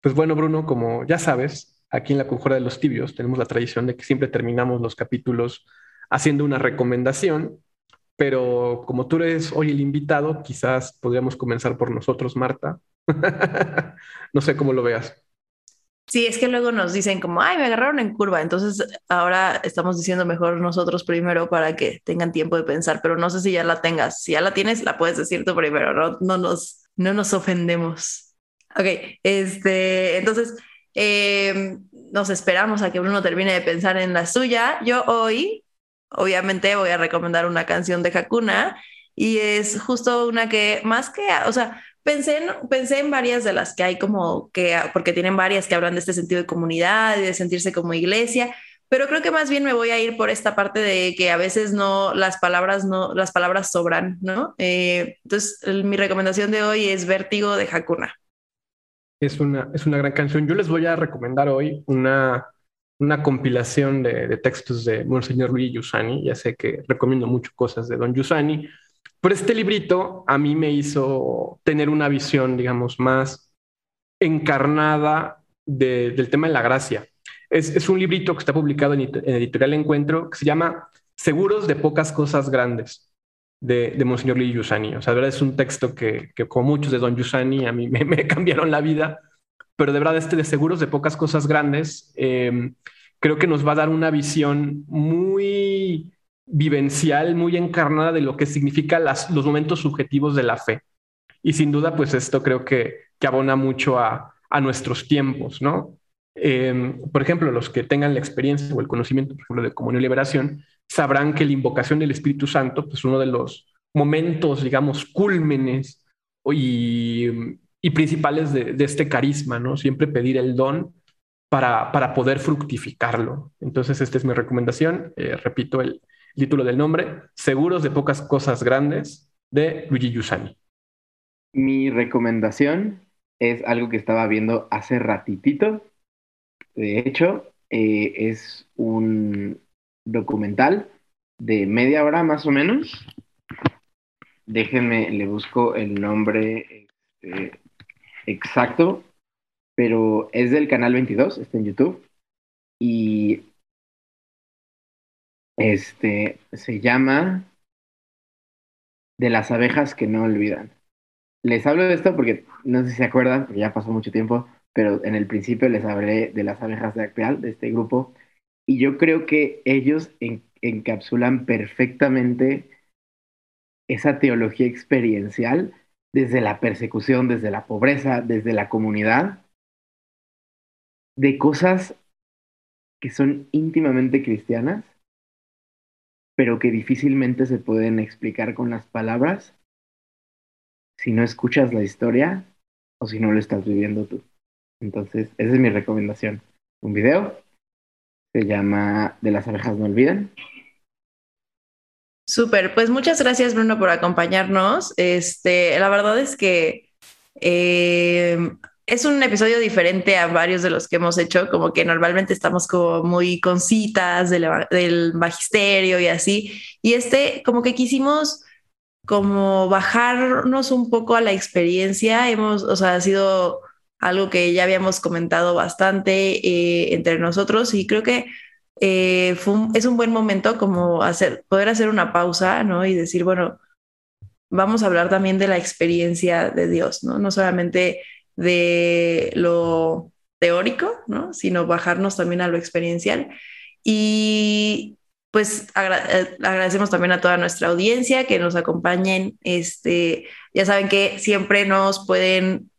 Pues bueno, Bruno, como ya sabes, aquí en la Conjura de los Tibios tenemos la tradición de que siempre terminamos los capítulos haciendo una recomendación, pero como tú eres hoy el invitado, quizás podríamos comenzar por nosotros, Marta. no sé cómo lo veas. Sí, es que luego nos dicen como, ay, me agarraron en curva. Entonces ahora estamos diciendo mejor nosotros primero para que tengan tiempo de pensar, pero no sé si ya la tengas. Si ya la tienes, la puedes decir tú primero, no, no, nos, no nos ofendemos. Ok, este, entonces em, nos esperamos a que Bruno termine de pensar en la suya. Yo hoy, obviamente, voy a recomendar una canción de Hakuna y es justo una que más que, o sea, Pensé en, pensé en varias de las que hay como que, porque tienen varias que hablan de este sentido de comunidad y de sentirse como iglesia, pero creo que más bien me voy a ir por esta parte de que a veces no, las palabras no, las palabras sobran, ¿no? Eh, entonces, mi recomendación de hoy es Vértigo de Hakuna. Es una, es una gran canción. Yo les voy a recomendar hoy una, una compilación de, de textos de Monseñor Luis Yusani. Ya sé que recomiendo mucho cosas de Don Yusani, pero este librito a mí me hizo tener una visión, digamos, más encarnada del tema de la gracia. Es, un librito que está publicado en, Editorial Encuentro que se llama Seguros de pocas cosas grandes de, de Monseñor Lee Yusani. O sea, de verdad es un texto que, como muchos de Don Yusani, a mí me, cambiaron la vida pero de verdad este de seguros de pocas cosas grandes, em, creo que nos va a dar una visión muy vivencial, muy encarnada de lo que significa las, los momentos subjetivos de la fe. Y sin duda, pues esto creo que, que abona mucho a nuestros tiempos, ¿no? Em, por ejemplo, los que tengan la experiencia o el conocimiento, por ejemplo, de comunión y liberación, sabrán que la invocación del Espíritu Santo, pues uno de los momentos, digamos, cúlmenes y, principales de, de, este carisma, ¿no? Siempre pedir el don para, para poder fructificarlo. Entonces, esta es mi recomendación. Eh, repito el, título del nombre, Seguros de pocas cosas grandes, de Luigi Yusani. Mi recomendación es algo que estaba viendo hace ratitito. De hecho, eh, es un documental de media hora más o menos. Déjenme, le busco el nombre este, exacto, pero es del canal 22, está en YouTube. Y este se llama De las abejas que no olvidan. Les hablo de esto porque no sé si se acuerdan, ya pasó mucho tiempo, pero en el principio les hablé de las abejas de Acteal, de este grupo, y yo creo que ellos encapsulan perfectamente esa teología experiencial desde la persecución, desde la pobreza, desde la comunidad, de cosas que son íntimamente cristianas, pero que difícilmente se pueden explicar con las palabras si no escuchas la historia o si no lo estás viviendo tú. Entonces, esa es mi recomendación. Un video se llama De las abejas no olviden. Súper, pues muchas gracias Bruno por acompañarnos. Este, la verdad es que eh, es un episodio diferente a varios de los que hemos hecho, como que normalmente estamos como muy con citas del, del magisterio y así. Y este, como que quisimos como bajarnos un poco a la experiencia. Hemos, o sea, ha sido algo que ya habíamos comentado bastante eh, entre nosotros y creo que eh, es un buen momento como hacer, poder hacer una pausa, ¿no? Y decir, bueno, vamos a hablar también de la experiencia de Dios, ¿no? No solamente de lo teórico, ¿no? Sino bajarnos también a lo experiencial. Y pues eh, agradecemos también a toda nuestra audiencia que nos acompañen. Este, ya saben que siempre nos pueden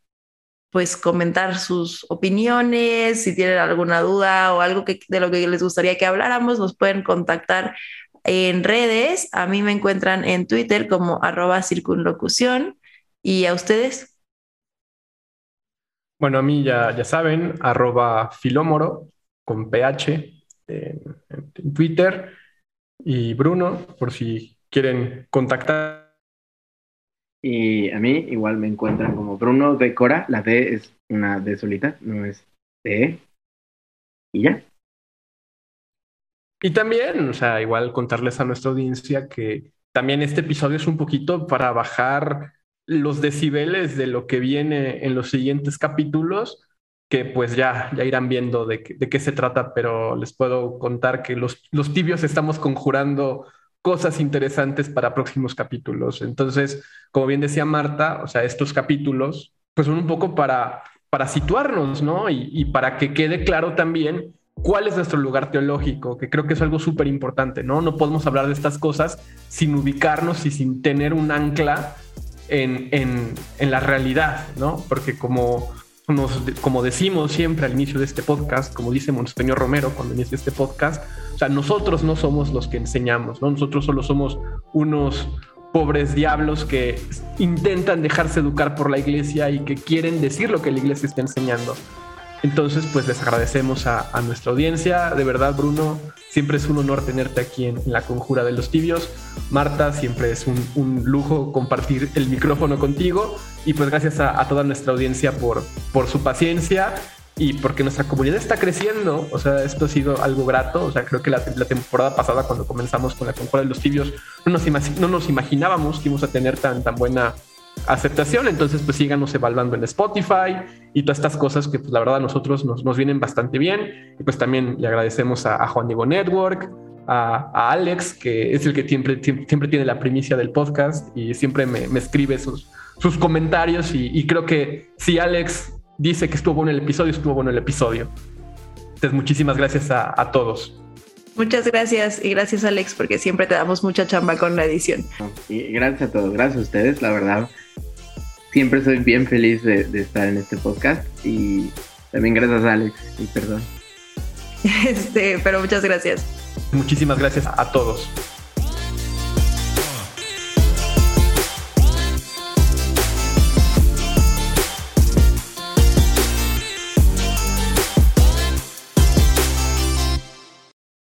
pues comentar sus opiniones, si tienen alguna duda o algo que, de lo que les gustaría que habláramos, nos pueden contactar en redes. A mí me encuentran en Twitter como arroba circunlocución. ¿Y a ustedes? Bueno, a mí ya, ya saben, arroba filómoro con PH en, en Twitter. Y Bruno, por si quieren contactar y a mí igual me encuentran como Bruno de Cora. La D es una D solita, no es D. Y ya. Y también, o sea, igual contarles a nuestra audiencia que también este episodio es un poquito para bajar los decibeles de lo que viene en los siguientes capítulos, que pues ya, ya irán viendo de, de qué se trata, pero les puedo contar que los, los tibios estamos conjurando cosas interesantes para próximos capítulos. Entonces, como bien decía Marta, o sea, estos capítulos, pues son un poco para, para situarnos, ¿no? Y, para que quede claro también cuál es nuestro lugar teológico, que creo que es algo súper importante, ¿no? No podemos hablar de estas cosas sin ubicarnos y sin tener un ancla en, en, en la realidad, ¿no? Porque como como decimos siempre al inicio de este podcast, como dice Monseñor Romero cuando inicia este podcast, o sea, nosotros no somos los que enseñamos, ¿no? Nosotros solo somos unos pobres diablos que intentan dejarse educar por la iglesia y que quieren decir lo que la iglesia está enseñando. Entonces, pues les agradecemos a, nuestra audiencia. De verdad, Bruno, siempre es un honor tenerte aquí en, la Conjura de los Tibios. Marta, siempre es un, lujo compartir el micrófono contigo. Y pues gracias a, toda nuestra audiencia por, por su paciencia y porque nuestra comunidad está creciendo. O sea, esto ha sido algo grato. O sea, creo que la, temporada pasada, cuando comenzamos con la Conjura de los Tibios, no nos, no nos imaginábamos que íbamos a tener tan, tan buena aceptación. Entonces, pues síganos evaluando en Spotify y todas estas cosas que, pues, la verdad, a nosotros nos, nos vienen bastante bien. Y pues también le agradecemos a, Juan Diego Network, a, Alex, que es el que siempre, siempre, tiene la primicia del podcast y siempre me, me escribe sus, sus comentarios. Y, y, creo que si Alex dice que estuvo bueno el episodio, estuvo bueno el episodio. Entonces, muchísimas gracias a, a todos. Muchas gracias y gracias Alex porque siempre te damos mucha chamba con la edición. Y gracias a todos, gracias a ustedes, la verdad. Siempre soy bien feliz de, de estar en este podcast y también gracias a Alex y perdón. Este, pero muchas gracias. Muchísimas gracias a todos.